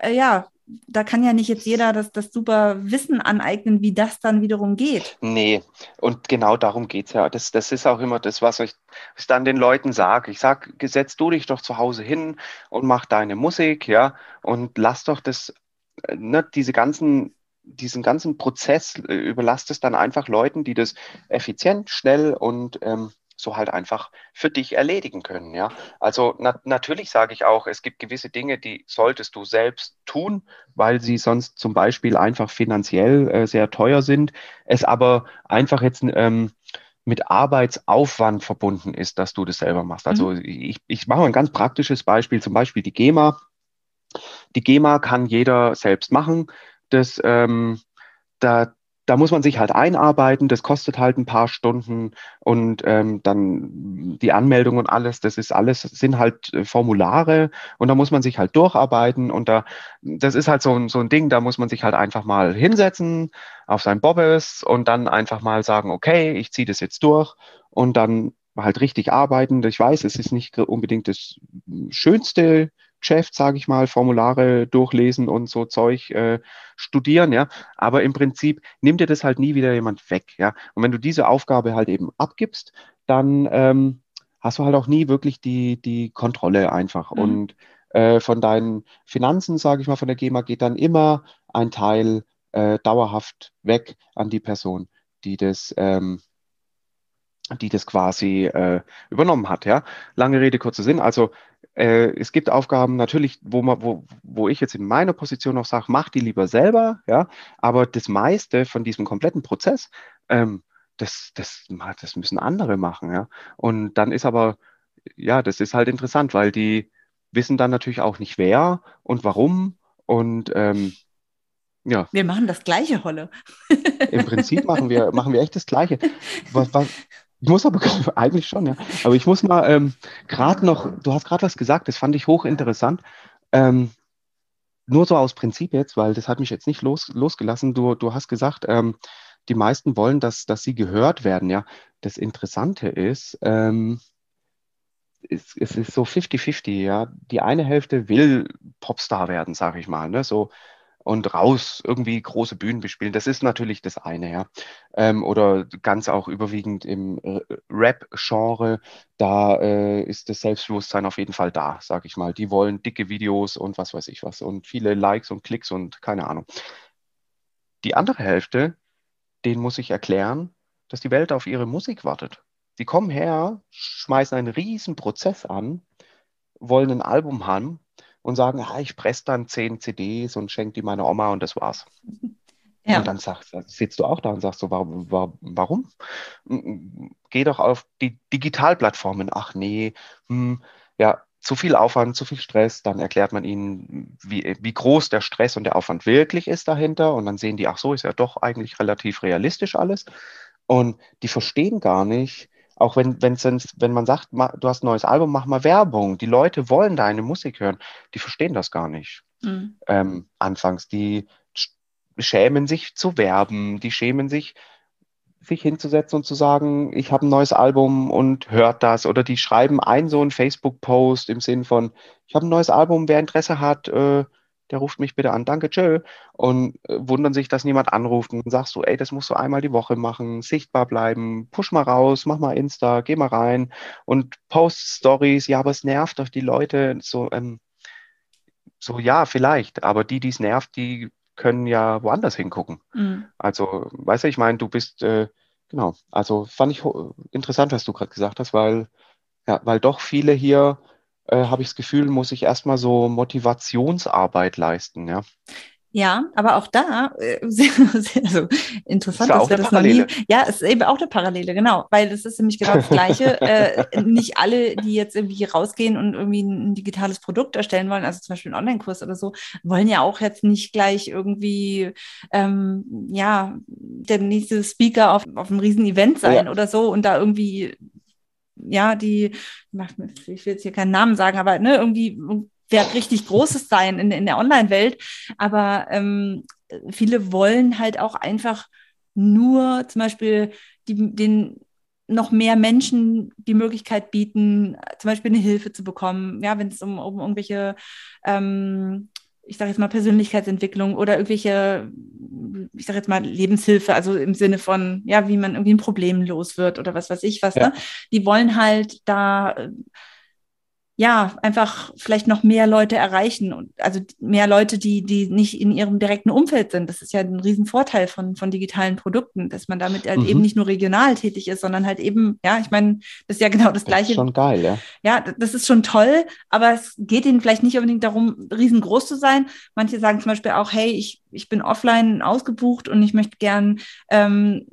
Speaker 1: äh, ja, da kann ja nicht jetzt jeder das, das super Wissen aneignen, wie das dann wiederum geht.
Speaker 2: Nee, und genau darum geht es ja. Das, das ist auch immer das, was ich, was dann den Leuten sage. Ich sage, setz du dich doch zu Hause hin und mach deine Musik, ja, und lass doch das, äh, ne, diese ganzen diesen ganzen Prozess äh, überlasst es dann einfach Leuten, die das effizient, schnell und ähm, so halt einfach für dich erledigen können. Ja, also na natürlich sage ich auch, es gibt gewisse Dinge, die solltest du selbst tun, weil sie sonst zum Beispiel einfach finanziell äh, sehr teuer sind. Es aber einfach jetzt ähm, mit Arbeitsaufwand verbunden ist, dass du das selber machst. Also mhm. ich, ich mache ein ganz praktisches Beispiel, zum Beispiel die GEMA. Die GEMA kann jeder selbst machen. Das ähm, da, da muss man sich halt einarbeiten, das kostet halt ein paar Stunden und ähm, dann die Anmeldung und alles, das ist alles, sind halt äh, Formulare und da muss man sich halt durcharbeiten und da, das ist halt so, ein so ein Ding, da muss man sich halt einfach mal hinsetzen auf sein Bobbes und dann einfach mal sagen, okay, ich ziehe das jetzt durch und dann halt richtig arbeiten. Ich weiß, es ist nicht unbedingt das schönste Geschäft, sage ich mal, Formulare durchlesen und so Zeug äh, studieren, ja. Aber im Prinzip nimmt dir das halt nie wieder jemand weg, ja. Und wenn du diese Aufgabe halt eben abgibst, dann ähm, hast du halt auch nie wirklich die, die Kontrolle einfach. Mhm. Und äh, von deinen Finanzen, sage ich mal, von der GEMA geht dann immer ein Teil äh, dauerhaft weg an die Person, die das ähm, die das quasi äh, übernommen hat. Ja, lange Rede kurzer Sinn. Also es gibt Aufgaben natürlich, wo man, wo, wo ich jetzt in meiner Position noch sage, mach die lieber selber. Ja, aber das meiste von diesem kompletten Prozess, ähm, das, das, das müssen andere machen. Ja, und dann ist aber ja, das ist halt interessant, weil die wissen dann natürlich auch nicht wer und warum und ähm, ja.
Speaker 1: Wir machen das Gleiche, Holle.
Speaker 2: Im Prinzip machen wir, machen wir echt das Gleiche. Was, was, ich muss aber eigentlich schon, ja. Aber ich muss mal ähm, gerade noch, du hast gerade was gesagt, das fand ich hochinteressant. Ähm, nur so aus Prinzip jetzt, weil das hat mich jetzt nicht los, losgelassen. Du, du hast gesagt, ähm, die meisten wollen, dass, dass sie gehört werden. Ja, das Interessante ist, ähm, es, es ist so 50-50, ja. Die eine Hälfte will Popstar werden, sage ich mal. Ne? So, und raus irgendwie große Bühnen bespielen. Das ist natürlich das eine, ja. Ähm, oder ganz auch überwiegend im äh, Rap-Genre, da äh, ist das Selbstbewusstsein auf jeden Fall da, sag ich mal. Die wollen dicke Videos und was weiß ich was und viele Likes und Klicks und keine Ahnung. Die andere Hälfte, denen muss ich erklären, dass die Welt auf ihre Musik wartet. Die kommen her, schmeißen einen riesen Prozess an, wollen ein Album haben und sagen, ah, ich presse dann zehn CDs und schenke die meiner Oma und das war's. Ja. Und dann sagst, sitzt du auch da und sagst so, warum? warum? Geh doch auf die Digitalplattformen. Ach nee, hm, ja, zu viel Aufwand, zu viel Stress. Dann erklärt man ihnen, wie, wie groß der Stress und der Aufwand wirklich ist dahinter. Und dann sehen die, ach so, ist ja doch eigentlich relativ realistisch alles. Und die verstehen gar nicht, auch wenn, wenn's, wenn man sagt, du hast ein neues Album, mach mal Werbung. Die Leute wollen deine Musik hören. Die verstehen das gar nicht. Mhm. Ähm, anfangs, die schämen sich zu werben, die schämen sich, sich hinzusetzen und zu sagen, ich habe ein neues Album und hört das. Oder die schreiben ein so einen Facebook-Post im Sinn von, ich habe ein neues Album, wer Interesse hat, äh, der ruft mich bitte an, danke, tschö. Und äh, wundern sich, dass niemand anruft. Und sagst du, ey, das musst du einmal die Woche machen, sichtbar bleiben, push mal raus, mach mal Insta, geh mal rein und post Stories. Ja, aber es nervt doch die Leute. So, ähm, so ja, vielleicht. Aber die, die es nervt, die können ja woanders hingucken. Mhm. Also, weißt du, ich meine, du bist, äh, genau, also fand ich interessant, was du gerade gesagt hast, weil, ja, weil doch viele hier äh, habe ich das Gefühl, muss ich erstmal so Motivationsarbeit leisten, ja.
Speaker 1: Ja, aber auch da, äh, also interessant, ist dass wir das noch nie. Ja, es ist eben auch eine Parallele, genau, weil es ist nämlich genau das Gleiche. äh, nicht alle, die jetzt irgendwie rausgehen und irgendwie ein digitales Produkt erstellen wollen, also zum Beispiel einen Online-Kurs oder so, wollen ja auch jetzt nicht gleich irgendwie, ähm, ja, der nächste Speaker auf, auf einem riesen Event sein ja. oder so und da irgendwie ja, die, ich will jetzt hier keinen Namen sagen, aber ne, irgendwie wird richtig Großes sein in, in der Online-Welt. Aber ähm, viele wollen halt auch einfach nur zum Beispiel die, den noch mehr Menschen die Möglichkeit bieten, zum Beispiel eine Hilfe zu bekommen, ja, wenn es um, um irgendwelche ähm, ich sage jetzt mal Persönlichkeitsentwicklung oder irgendwelche, ich sage jetzt mal Lebenshilfe, also im Sinne von, ja, wie man irgendwie ein Problem los wird oder was weiß ich was, ja. ne? Die wollen halt da ja, einfach vielleicht noch mehr Leute erreichen und also mehr Leute, die, die nicht in ihrem direkten Umfeld sind. Das ist ja ein Riesenvorteil von, von digitalen Produkten, dass man damit halt mhm. eben nicht nur regional tätig ist, sondern halt eben, ja, ich meine, das ist ja genau das, Gleiche. Das ist
Speaker 2: schon geil, ja.
Speaker 1: Ja, das ist schon toll, aber es geht ihnen vielleicht nicht unbedingt darum, riesengroß zu sein. Manche sagen zum Beispiel auch, hey, ich, ich bin offline ausgebucht und ich möchte gern ähm,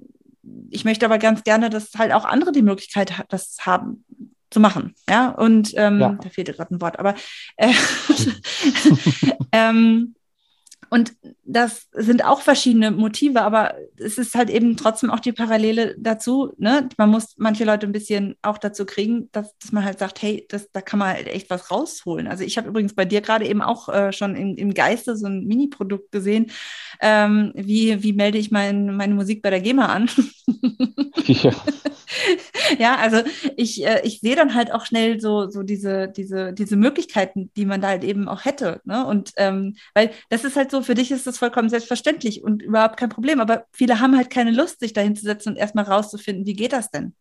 Speaker 1: ich möchte aber ganz gerne, dass halt auch andere die Möglichkeit das haben, zu machen. Ja, und ähm, ja. da fehlte gerade ein Wort, aber äh, ähm, und das sind auch verschiedene Motive, aber es ist halt eben trotzdem auch die Parallele dazu. Ne? Man muss manche Leute ein bisschen auch dazu kriegen, dass, dass man halt sagt, hey, das, da kann man halt echt was rausholen. Also ich habe übrigens bei dir gerade eben auch äh, schon im, im Geiste so ein Mini-Produkt gesehen. Ähm, wie, wie melde ich mein, meine Musik bei der GEMA an? ja. ja, also ich, äh, ich sehe dann halt auch schnell so, so diese, diese, diese Möglichkeiten, die man da halt eben auch hätte. Ne? Und ähm, weil das ist halt so, für dich ist das vollkommen selbstverständlich und überhaupt kein Problem. Aber viele haben halt keine Lust, sich dahin zu setzen und erstmal rauszufinden, wie geht das denn?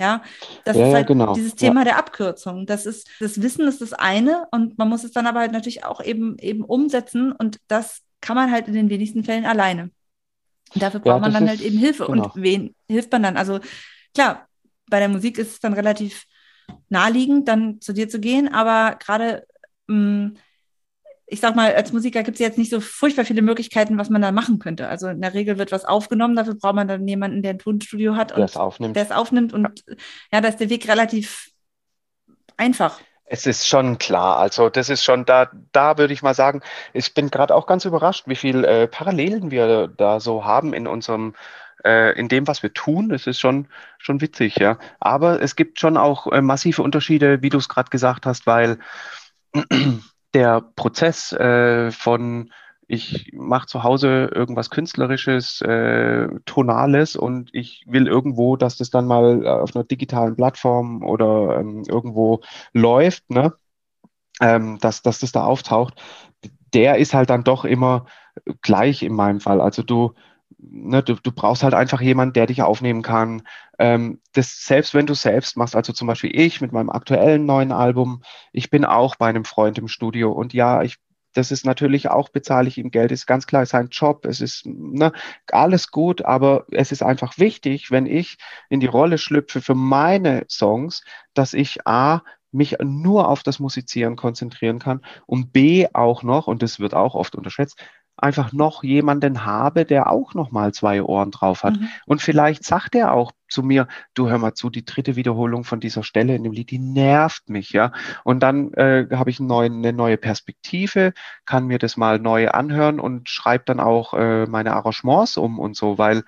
Speaker 1: Ja, das ja, ist halt genau. dieses Thema ja. der Abkürzung. Das ist, das Wissen ist das eine und man muss es dann aber halt natürlich auch eben, eben umsetzen und das kann man halt in den wenigsten Fällen alleine. Und dafür braucht ja, man dann halt eben Hilfe. Genau. Und wen hilft man dann? Also klar, bei der Musik ist es dann relativ naheliegend, dann zu dir zu gehen, aber gerade, mm, ich sag mal, als Musiker gibt es jetzt nicht so furchtbar viele Möglichkeiten, was man da machen könnte. Also in der Regel wird was aufgenommen, dafür braucht man dann jemanden, der ein Tonstudio hat und der es aufnimmt. Der es aufnimmt und ja. ja, da ist der Weg relativ einfach.
Speaker 2: Es ist schon klar, also das ist schon da, da würde ich mal sagen, ich bin gerade auch ganz überrascht, wie viele äh, Parallelen wir da so haben in unserem äh, in dem, was wir tun. Das ist schon, schon witzig, ja. Aber es gibt schon auch äh, massive Unterschiede, wie du es gerade gesagt hast, weil der Prozess äh, von ich mache zu Hause irgendwas Künstlerisches, äh, Tonales und ich will irgendwo, dass das dann mal äh, auf einer digitalen Plattform oder ähm, irgendwo läuft, ne? Ähm, dass, dass das da auftaucht, der ist halt dann doch immer gleich in meinem Fall. Also du, ne, du, du brauchst halt einfach jemanden, der dich aufnehmen kann. Ähm, das, selbst wenn du selbst machst, also zum Beispiel ich mit meinem aktuellen neuen Album, ich bin auch bei einem Freund im Studio und ja, ich das ist natürlich auch, bezahle ich ihm Geld, ist ganz klar sein Job, es ist ne, alles gut, aber es ist einfach wichtig, wenn ich in die Rolle schlüpfe für meine Songs, dass ich A, mich nur auf das Musizieren konzentrieren kann und B auch noch, und das wird auch oft unterschätzt, einfach noch jemanden habe, der auch noch mal zwei Ohren drauf hat. Mhm. Und vielleicht sagt er auch zu mir, du hör mal zu, die dritte Wiederholung von dieser Stelle in dem Lied, die nervt mich, ja. Und dann äh, habe ich neuen, eine neue Perspektive, kann mir das mal neu anhören und schreibe dann auch äh, meine Arrangements um und so, weil,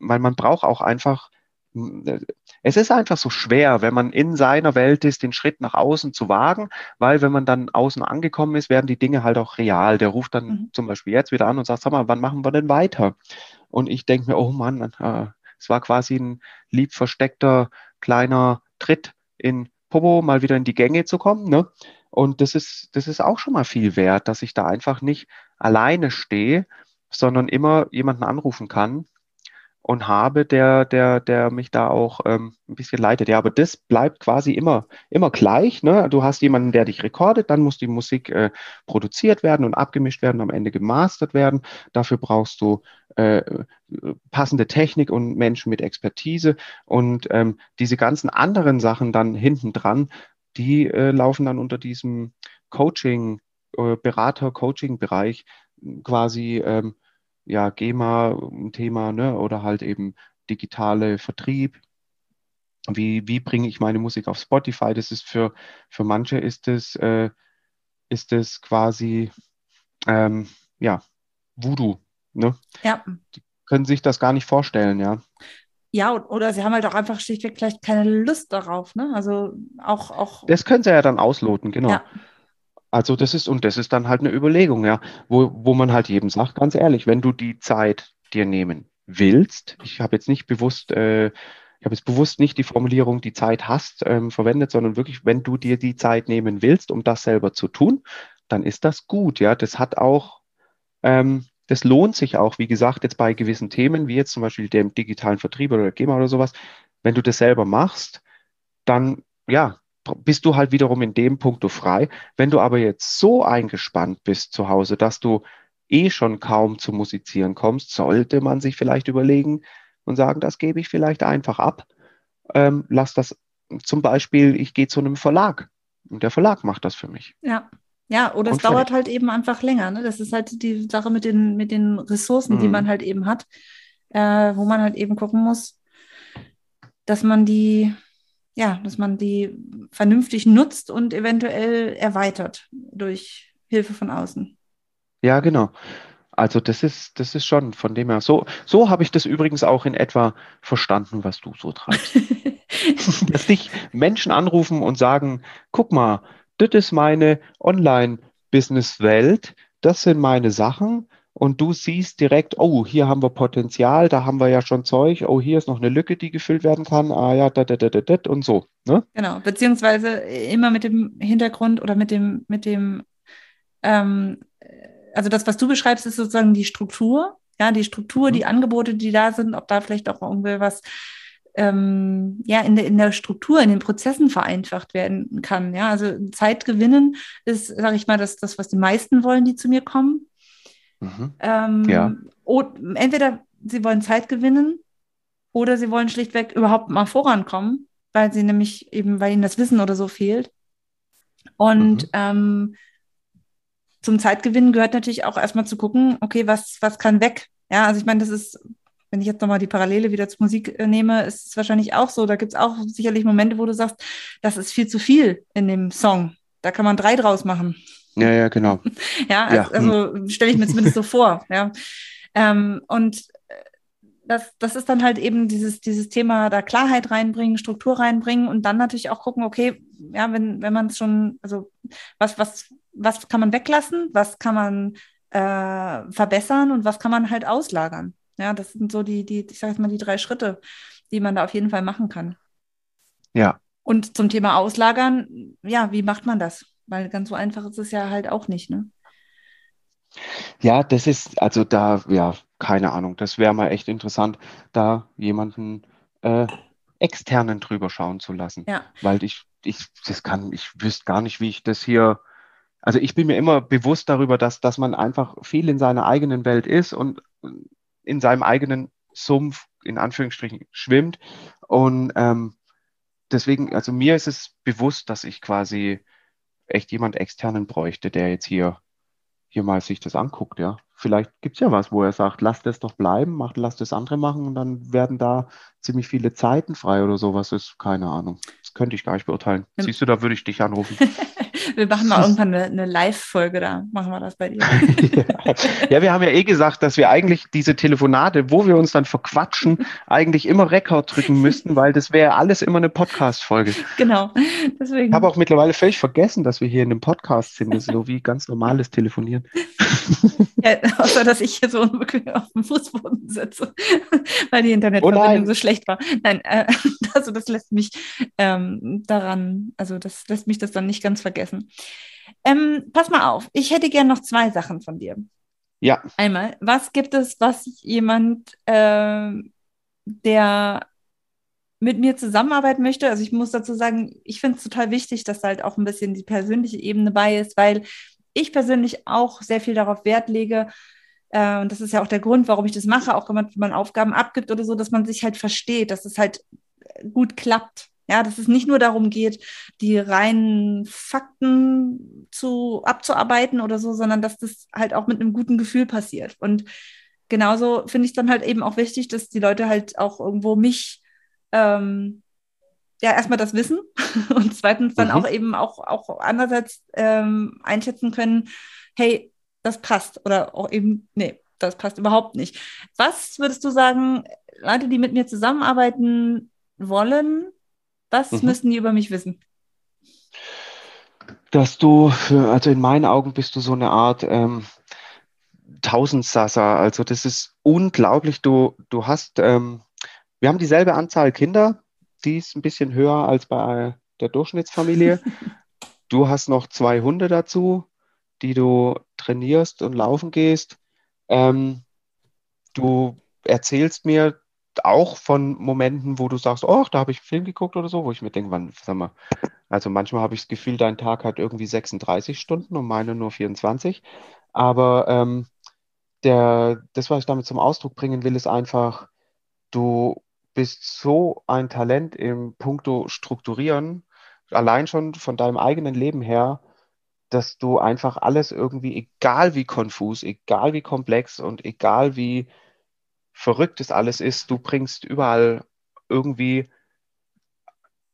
Speaker 2: weil man braucht auch einfach, äh, es ist einfach so schwer, wenn man in seiner Welt ist, den Schritt nach außen zu wagen, weil wenn man dann außen angekommen ist, werden die Dinge halt auch real. Der ruft dann mhm. zum Beispiel jetzt wieder an und sagt, sag mal, wann machen wir denn weiter? Und ich denke mir, oh Mann, äh, es war quasi ein lieb versteckter kleiner Tritt in Popo, mal wieder in die Gänge zu kommen. Ne? Und das ist, das ist auch schon mal viel wert, dass ich da einfach nicht alleine stehe, sondern immer jemanden anrufen kann, und habe, der, der, der mich da auch ähm, ein bisschen leitet. Ja, aber das bleibt quasi immer, immer gleich. Ne? Du hast jemanden, der dich rekordet, dann muss die Musik äh, produziert werden und abgemischt werden, am Ende gemastert werden. Dafür brauchst du äh, passende Technik und Menschen mit Expertise. Und ähm, diese ganzen anderen Sachen dann hinten dran, die äh, laufen dann unter diesem Coaching, äh, Berater-Coaching-Bereich quasi. Ähm, ja, GEMA ein Thema, ne? Oder halt eben digitale Vertrieb. Wie, wie bringe ich meine Musik auf Spotify? Das ist für, für manche ist es, äh, ist es quasi ähm, ja, Voodoo. Ne?
Speaker 1: Ja.
Speaker 2: Die können sich das gar nicht vorstellen, ja.
Speaker 1: Ja, oder sie haben halt auch einfach schlichtweg vielleicht keine Lust darauf, ne? Also auch, auch.
Speaker 2: Das können sie ja dann ausloten, genau. Ja. Also das ist, und das ist dann halt eine Überlegung, ja, wo, wo man halt jedem sagt, ganz ehrlich, wenn du die Zeit dir nehmen willst, ich habe jetzt nicht bewusst, äh, ich habe jetzt bewusst nicht die Formulierung, die Zeit hast, ähm, verwendet, sondern wirklich, wenn du dir die Zeit nehmen willst, um das selber zu tun, dann ist das gut, ja. Das hat auch, ähm, das lohnt sich auch, wie gesagt, jetzt bei gewissen Themen, wie jetzt zum Beispiel dem digitalen Vertrieb oder GEMA oder sowas, wenn du das selber machst, dann ja, bist du halt wiederum in dem Punkt frei. Wenn du aber jetzt so eingespannt bist zu Hause, dass du eh schon kaum zu musizieren kommst, sollte man sich vielleicht überlegen und sagen, das gebe ich vielleicht einfach ab. Ähm, lass das zum Beispiel, ich gehe zu einem Verlag und der Verlag macht das für mich.
Speaker 1: Ja. Ja, oder es dauert halt eben einfach länger. Ne? Das ist halt die Sache mit den, mit den Ressourcen, mhm. die man halt eben hat, äh, wo man halt eben gucken muss, dass man die ja, dass man die vernünftig nutzt und eventuell erweitert durch Hilfe von außen.
Speaker 2: Ja, genau. Also das ist, das ist schon von dem her. So, so habe ich das übrigens auch in etwa verstanden, was du so treibst. Dass dich Menschen anrufen und sagen, guck mal, das ist meine Online-Business-Welt, das sind meine Sachen und du siehst direkt, oh, hier haben wir Potenzial, da haben wir ja schon Zeug, oh, hier ist noch eine Lücke, die gefüllt werden kann, ah ja, da, da, da, da, da und so. Ne?
Speaker 1: Genau, beziehungsweise immer mit dem Hintergrund oder mit dem, mit dem, ähm, also das, was du beschreibst, ist sozusagen die Struktur, ja, die Struktur, mhm. die Angebote, die da sind, ob da vielleicht auch irgendwie was ähm, ja, in der, in der Struktur, in den Prozessen vereinfacht werden kann. Ja, also Zeit gewinnen ist, sage ich mal, das, das, was die meisten wollen, die zu mir kommen. Mhm. Ähm, ja. entweder sie wollen Zeit gewinnen oder sie wollen schlichtweg überhaupt mal vorankommen, weil sie nämlich eben, weil ihnen das Wissen oder so fehlt. Und mhm. ähm, zum Zeitgewinnen gehört natürlich auch erstmal zu gucken, okay, was, was kann weg? Ja, also ich meine, das ist, wenn ich jetzt nochmal die Parallele wieder zur Musik äh, nehme, ist es wahrscheinlich auch so. Da gibt es auch sicherlich Momente, wo du sagst, das ist viel zu viel in dem Song. Da kann man drei draus machen.
Speaker 2: Ja, ja, genau.
Speaker 1: ja, also, also stelle ich mir zumindest so vor. Ja. Ähm, und äh, das, das ist dann halt eben dieses, dieses Thema da Klarheit reinbringen, Struktur reinbringen und dann natürlich auch gucken, okay, ja, wenn, wenn man es schon, also was, was, was kann man weglassen, was kann man äh, verbessern und was kann man halt auslagern. Ja, das sind so die, die, ich sage jetzt mal, die drei Schritte, die man da auf jeden Fall machen kann.
Speaker 2: Ja.
Speaker 1: Und zum Thema Auslagern, ja, wie macht man das? Weil ganz so einfach ist es ja halt auch nicht, ne?
Speaker 2: Ja, das ist, also da, ja, keine Ahnung, das wäre mal echt interessant, da jemanden äh, externen drüber schauen zu lassen.
Speaker 1: Ja.
Speaker 2: Weil ich, ich, das kann, ich wüsste gar nicht, wie ich das hier, also ich bin mir immer bewusst darüber, dass, dass man einfach viel in seiner eigenen Welt ist und in seinem eigenen Sumpf, in Anführungsstrichen, schwimmt. Und ähm, deswegen, also mir ist es bewusst, dass ich quasi echt jemand externen bräuchte, der jetzt hier, hier mal sich das anguckt, ja. Vielleicht gibt es ja was, wo er sagt, lass das doch bleiben, mach, lass das andere machen und dann werden da ziemlich viele Zeiten frei oder sowas. Ist keine Ahnung. Das könnte ich gar nicht beurteilen. Siehst du, da würde ich dich anrufen.
Speaker 1: Wir machen mal irgendwann eine, eine Live-Folge, da machen wir das bei dir.
Speaker 2: ja. ja, wir haben ja eh gesagt, dass wir eigentlich diese Telefonate, wo wir uns dann verquatschen, eigentlich immer Rekord drücken müssten, weil das wäre alles immer eine Podcast-Folge.
Speaker 1: Genau.
Speaker 2: Deswegen. Ich habe auch mittlerweile völlig vergessen, dass wir hier in einem Podcast sind. Das ist so wie ganz normales Telefonieren.
Speaker 1: Ja, außer, dass ich hier so unbequem auf dem Fußboden sitze, weil die Internetverbindung oh so schlecht war. Nein, äh, also das lässt mich ähm, daran, also das lässt mich das dann nicht ganz vergessen. Ähm, pass mal auf, ich hätte gern noch zwei Sachen von dir.
Speaker 2: Ja.
Speaker 1: Einmal, was gibt es, was jemand, äh, der mit mir zusammenarbeiten möchte, also ich muss dazu sagen, ich finde es total wichtig, dass halt auch ein bisschen die persönliche Ebene bei ist, weil ich persönlich auch sehr viel darauf Wert lege, äh, und das ist ja auch der Grund, warum ich das mache, auch wenn man, Aufgaben abgibt oder so, dass man sich halt versteht, dass es halt gut klappt. Ja, dass es nicht nur darum geht, die reinen Fakten zu, abzuarbeiten oder so, sondern dass das halt auch mit einem guten Gefühl passiert. Und genauso finde ich dann halt eben auch wichtig, dass die Leute halt auch irgendwo mich ähm, ja erstmal das wissen und zweitens dann mhm. auch eben auch, auch andererseits ähm, einschätzen können, hey, das passt oder auch eben, nee, das passt überhaupt nicht. Was würdest du sagen, Leute, die mit mir zusammenarbeiten wollen, was mhm. müssen die über mich wissen?
Speaker 2: Dass du, für, also in meinen Augen bist du so eine Art ähm, Tausendsasser. Also das ist unglaublich. Du, du hast, ähm, wir haben dieselbe Anzahl Kinder, die ist ein bisschen höher als bei der Durchschnittsfamilie. du hast noch zwei Hunde dazu, die du trainierst und laufen gehst. Ähm, du erzählst mir auch von Momenten, wo du sagst, oh, da habe ich einen Film geguckt oder so, wo ich mir denke, wann, sag mal, also manchmal habe ich das Gefühl, dein Tag hat irgendwie 36 Stunden und meine nur 24. Aber ähm, der, das, was ich damit zum Ausdruck bringen will, ist einfach, du bist so ein Talent im Punkto Strukturieren, allein schon von deinem eigenen Leben her, dass du einfach alles irgendwie, egal wie konfus, egal wie komplex und egal wie verrückt es alles ist, du bringst überall irgendwie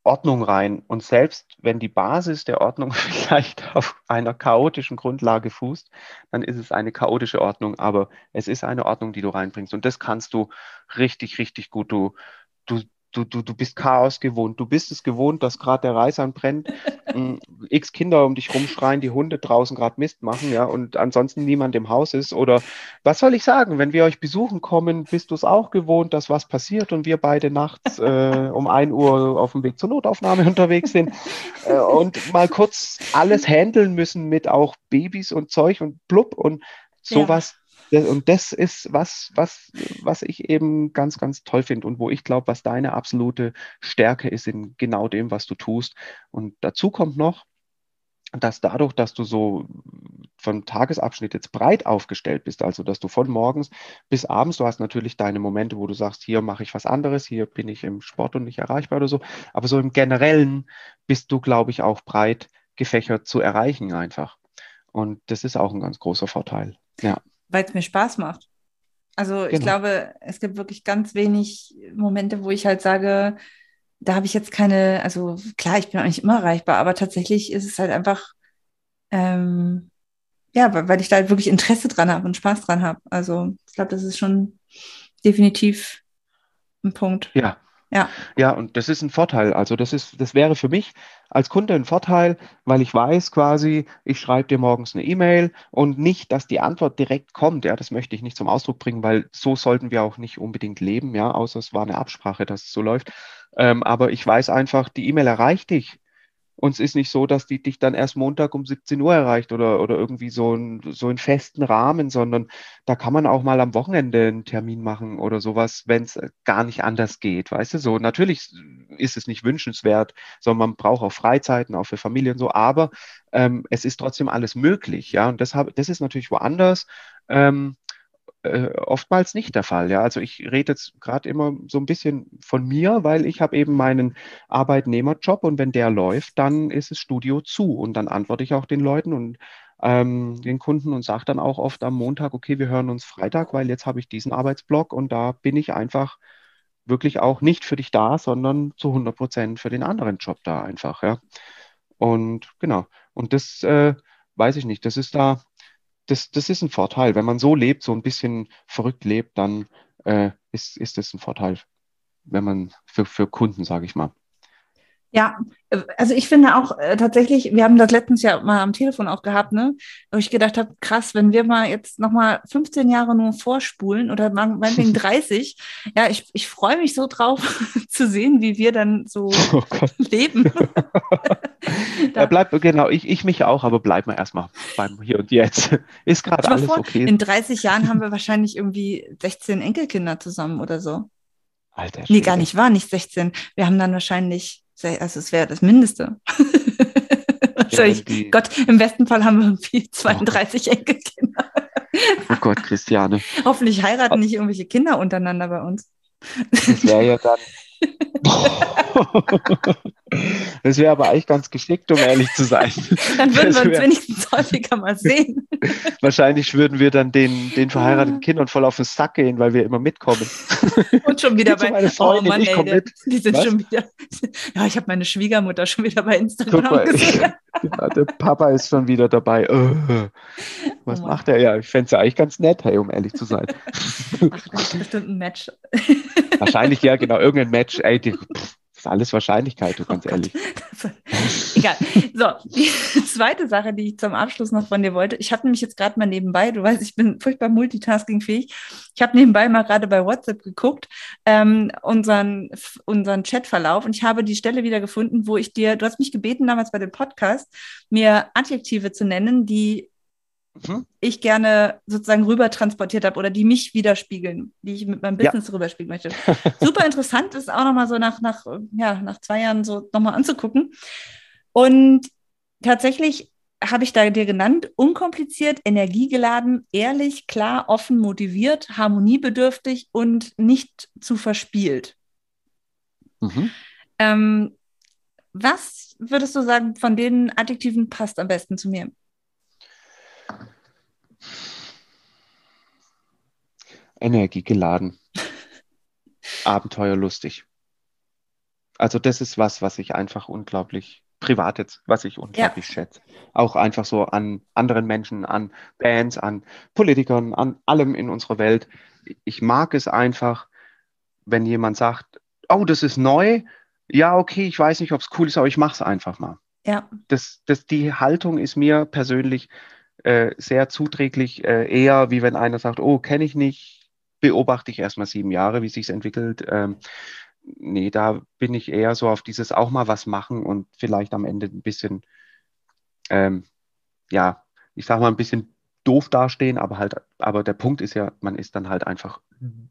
Speaker 2: Ordnung rein. Und selbst wenn die Basis der Ordnung vielleicht auf einer chaotischen Grundlage fußt, dann ist es eine chaotische Ordnung, aber es ist eine Ordnung, die du reinbringst. Und das kannst du richtig, richtig gut. Du, du, du, du, du bist Chaos gewohnt. Du bist es gewohnt, dass gerade der Reis anbrennt, x Kinder um dich rumschreien, die Hunde draußen gerade Mist machen, ja, und ansonsten niemand im Haus ist. Oder was soll ich sagen, wenn wir euch besuchen kommen, bist du es auch gewohnt, dass was passiert und wir beide nachts äh, um 1 Uhr auf dem Weg zur Notaufnahme unterwegs sind äh, und mal kurz alles handeln müssen mit auch Babys und Zeug und blub und sowas. Ja und das ist was, was, was ich eben ganz, ganz toll finde und wo ich glaube, was deine absolute Stärke ist in genau dem, was du tust. Und dazu kommt noch, dass dadurch, dass du so vom Tagesabschnitt jetzt breit aufgestellt bist, also dass du von morgens bis abends, du hast natürlich deine Momente, wo du sagst, hier mache ich was anderes, hier bin ich im Sport und nicht erreichbar oder so, aber so im Generellen bist du, glaube ich, auch breit gefächert zu erreichen einfach. Und das ist auch ein ganz großer Vorteil. Ja
Speaker 1: weil es mir Spaß macht. Also genau. ich glaube, es gibt wirklich ganz wenig Momente, wo ich halt sage, da habe ich jetzt keine, also klar, ich bin eigentlich immer erreichbar, aber tatsächlich ist es halt einfach, ähm, ja, weil ich da halt wirklich Interesse dran habe und Spaß dran habe. Also ich glaube, das ist schon definitiv ein Punkt.
Speaker 2: Ja, ja. Ja, und das ist ein Vorteil. Also das ist, das wäre für mich als Kunde ein Vorteil, weil ich weiß quasi, ich schreibe dir morgens eine E-Mail und nicht, dass die Antwort direkt kommt. Ja, das möchte ich nicht zum Ausdruck bringen, weil so sollten wir auch nicht unbedingt leben, ja, außer es war eine Absprache, dass es so läuft. Ähm, aber ich weiß einfach, die E-Mail erreicht dich und es ist nicht so, dass die dich dann erst Montag um 17 Uhr erreicht oder, oder irgendwie so, ein, so einen festen Rahmen, sondern da kann man auch mal am Wochenende einen Termin machen oder sowas, wenn es gar nicht anders geht. Weißt du, so natürlich ist es nicht wünschenswert, sondern man braucht auch Freizeiten, auch für Familien so, aber ähm, es ist trotzdem alles möglich, ja. Und deshalb, das ist natürlich woanders. Ähm, äh, oftmals nicht der Fall. Ja, also ich rede jetzt gerade immer so ein bisschen von mir, weil ich habe eben meinen Arbeitnehmerjob und wenn der läuft, dann ist das Studio zu und dann antworte ich auch den Leuten und ähm, den Kunden und sage dann auch oft am Montag, okay, wir hören uns Freitag, weil jetzt habe ich diesen Arbeitsblock und da bin ich einfach wirklich auch nicht für dich da, sondern zu 100 Prozent für den anderen Job da einfach. Ja. Und genau. Und das äh, weiß ich nicht. Das ist da, das, das ist ein Vorteil. Wenn man so lebt, so ein bisschen verrückt lebt, dann äh, ist, ist das ein Vorteil, wenn man für, für Kunden, sage ich mal.
Speaker 1: Ja, äh, also ich finde auch äh, tatsächlich, wir haben das letztens ja mal am Telefon auch gehabt, ne, wo ich gedacht habe, krass, wenn wir mal jetzt nochmal 15 Jahre nur vorspulen oder meinetwegen 30, ja, ich, ich freue mich so drauf zu sehen, wie wir dann so oh leben.
Speaker 2: ja, bleib, genau, ich, ich mich auch, aber bleib mal erstmal beim Hier und Jetzt. Ist gerade alles vor, okay.
Speaker 1: In 30 Jahren haben wir wahrscheinlich irgendwie 16 Enkelkinder zusammen oder so.
Speaker 2: Alter.
Speaker 1: Nee, gar nicht wahr, nicht 16. Wir haben dann wahrscheinlich also es wäre das Mindeste. Wahrscheinlich, ja, Gott, im besten Fall haben wir irgendwie 32 oh. Enkelkinder.
Speaker 2: oh Gott, Christiane.
Speaker 1: Hoffentlich heiraten nicht irgendwelche Kinder untereinander bei uns.
Speaker 2: Das wäre ja dann. Das wäre aber eigentlich ganz geschickt, um ehrlich zu sein.
Speaker 1: Dann würden wir uns wenigstens häufiger mal sehen.
Speaker 2: Wahrscheinlich würden wir dann den, den verheirateten Kindern voll auf den Sack gehen, weil wir immer mitkommen.
Speaker 1: Und schon wieder bei
Speaker 2: meine Freundin, oh Mann, ich ey, mit.
Speaker 1: Die sind Was? schon wieder. Ja, ich habe meine Schwiegermutter schon wieder bei Instagram mal,
Speaker 2: gesehen. Ja, der Papa ist schon wieder dabei. Was oh macht er? Ja, ich fände es ja eigentlich ganz nett, hey, um ehrlich zu sein.
Speaker 1: Ach, das ist bestimmt ein Match.
Speaker 2: Wahrscheinlich ja, genau, irgendein Match. Ey, die, pff, ist alles Wahrscheinlichkeit, du oh ganz ehrlich.
Speaker 1: Egal. So, die zweite Sache, die ich zum Abschluss noch von dir wollte. Ich habe nämlich jetzt gerade mal nebenbei, du weißt, ich bin furchtbar multitaskingfähig. Ich habe nebenbei mal gerade bei WhatsApp geguckt, ähm, unseren, unseren Chatverlauf und ich habe die Stelle wieder gefunden, wo ich dir, du hast mich gebeten damals bei dem Podcast, mir Adjektive zu nennen, die mhm. ich gerne sozusagen rüber transportiert habe oder die mich widerspiegeln, die ich mit meinem Business ja. rüberspiegeln möchte. Super interessant ist auch nochmal so nach, nach, ja, nach zwei Jahren so nochmal anzugucken. Und tatsächlich habe ich da dir genannt, unkompliziert, energiegeladen, ehrlich, klar, offen, motiviert, harmoniebedürftig und nicht zu verspielt. Mhm. Ähm, was würdest du sagen, von den Adjektiven passt am besten zu mir?
Speaker 2: Energiegeladen, abenteuerlustig. Also das ist was, was ich einfach unglaublich privat jetzt, was ich unglaublich ja. schätze. Auch einfach so an anderen Menschen, an Bands, an Politikern, an allem in unserer Welt. Ich mag es einfach, wenn jemand sagt, oh, das ist neu. Ja, okay, ich weiß nicht, ob es cool ist, aber ich mache es einfach mal.
Speaker 1: Ja.
Speaker 2: Das, das, die Haltung ist mir persönlich äh, sehr zuträglich, äh, eher wie wenn einer sagt, oh, kenne ich nicht, beobachte ich erstmal sieben Jahre, wie sich entwickelt. Ähm, nee, da bin ich eher so auf dieses auch mal was machen und vielleicht am Ende ein bisschen, ähm, ja, ich sag mal ein bisschen doof dastehen, aber halt, aber der Punkt ist ja, man ist dann halt einfach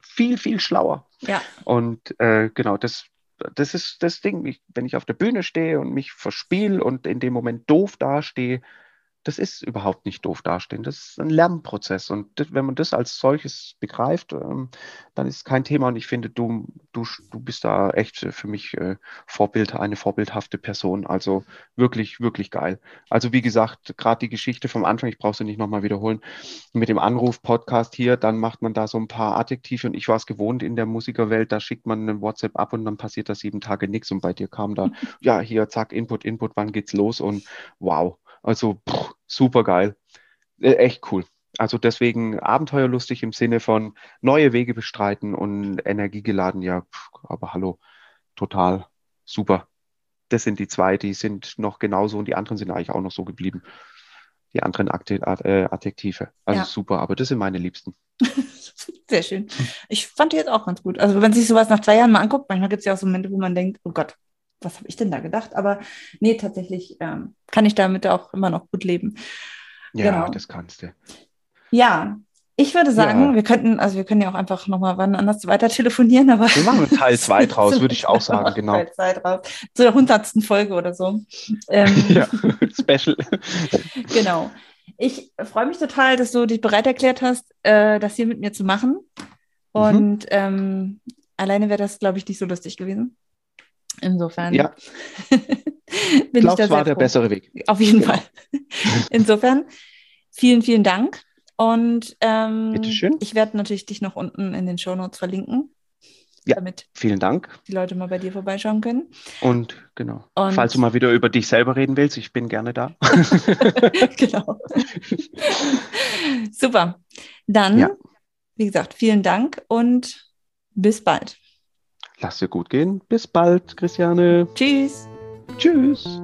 Speaker 2: viel, viel schlauer.
Speaker 1: Ja.
Speaker 2: Und äh, genau, das, das ist das Ding. Ich, wenn ich auf der Bühne stehe und mich verspiele und in dem Moment doof dastehe, das ist überhaupt nicht doof dastehen. Das ist ein Lernprozess. Und das, wenn man das als solches begreift, ähm, dann ist es kein Thema. Und ich finde, du, du, du bist da echt für mich äh, Vorbild, eine vorbildhafte Person. Also wirklich, wirklich geil. Also wie gesagt, gerade die Geschichte vom Anfang, ich brauche sie nicht nochmal wiederholen, mit dem Anruf-Podcast hier, dann macht man da so ein paar Adjektive. Und ich war es gewohnt in der Musikerwelt, da schickt man einen WhatsApp ab und dann passiert da sieben Tage nichts. Und bei dir kam da, ja, hier, zack, Input, Input, wann geht's los? Und wow. Also super geil. Äh, echt cool. Also deswegen abenteuerlustig im Sinne von neue Wege bestreiten und energiegeladen. Ja, pff, aber hallo, total super. Das sind die zwei, die sind noch genauso und die anderen sind eigentlich auch noch so geblieben. Die anderen äh, Adjektive. Also ja. super, aber das sind meine Liebsten.
Speaker 1: Sehr schön. Ich fand die jetzt auch ganz gut. Also wenn man sich sowas nach zwei Jahren mal anguckt, manchmal gibt es ja auch so Momente, wo man denkt, oh Gott, was habe ich denn da gedacht? Aber nee, tatsächlich ähm, kann ich damit auch immer noch gut leben.
Speaker 2: Ja, genau. das kannst du.
Speaker 1: Ja, ich würde sagen, ja. wir könnten, also wir können ja auch einfach nochmal wann anders weiter telefonieren, aber.
Speaker 2: Wir machen Teil 2 draus, würde ich auch sagen, genau. Teil 2 draus.
Speaker 1: Zur hundertsten Folge oder so.
Speaker 2: Ähm, ja, Special.
Speaker 1: genau. Ich freue mich total, dass du dich bereit erklärt hast, äh, das hier mit mir zu machen. Mhm. Und mhm. ähm, alleine wäre das, glaube ich, nicht so lustig gewesen. Insofern
Speaker 2: ja. bin ich glaube, das war der bessere Weg.
Speaker 1: Auf jeden genau. Fall. Insofern vielen, vielen Dank. Und ähm, ich werde natürlich dich noch unten in den Shownotes verlinken.
Speaker 2: Ja,
Speaker 1: damit
Speaker 2: vielen Dank.
Speaker 1: die Leute mal bei dir vorbeischauen können.
Speaker 2: Und genau,
Speaker 1: Und-
Speaker 2: falls du mal wieder über dich selber reden willst, ich bin gerne da.
Speaker 1: genau. Super. Dann,
Speaker 2: Ja.
Speaker 1: wie gesagt, vielen Dank und bis bald.
Speaker 2: Lass dir gut gehen. Bis bald, Christiane.
Speaker 1: Tschüss.
Speaker 2: Tschüss.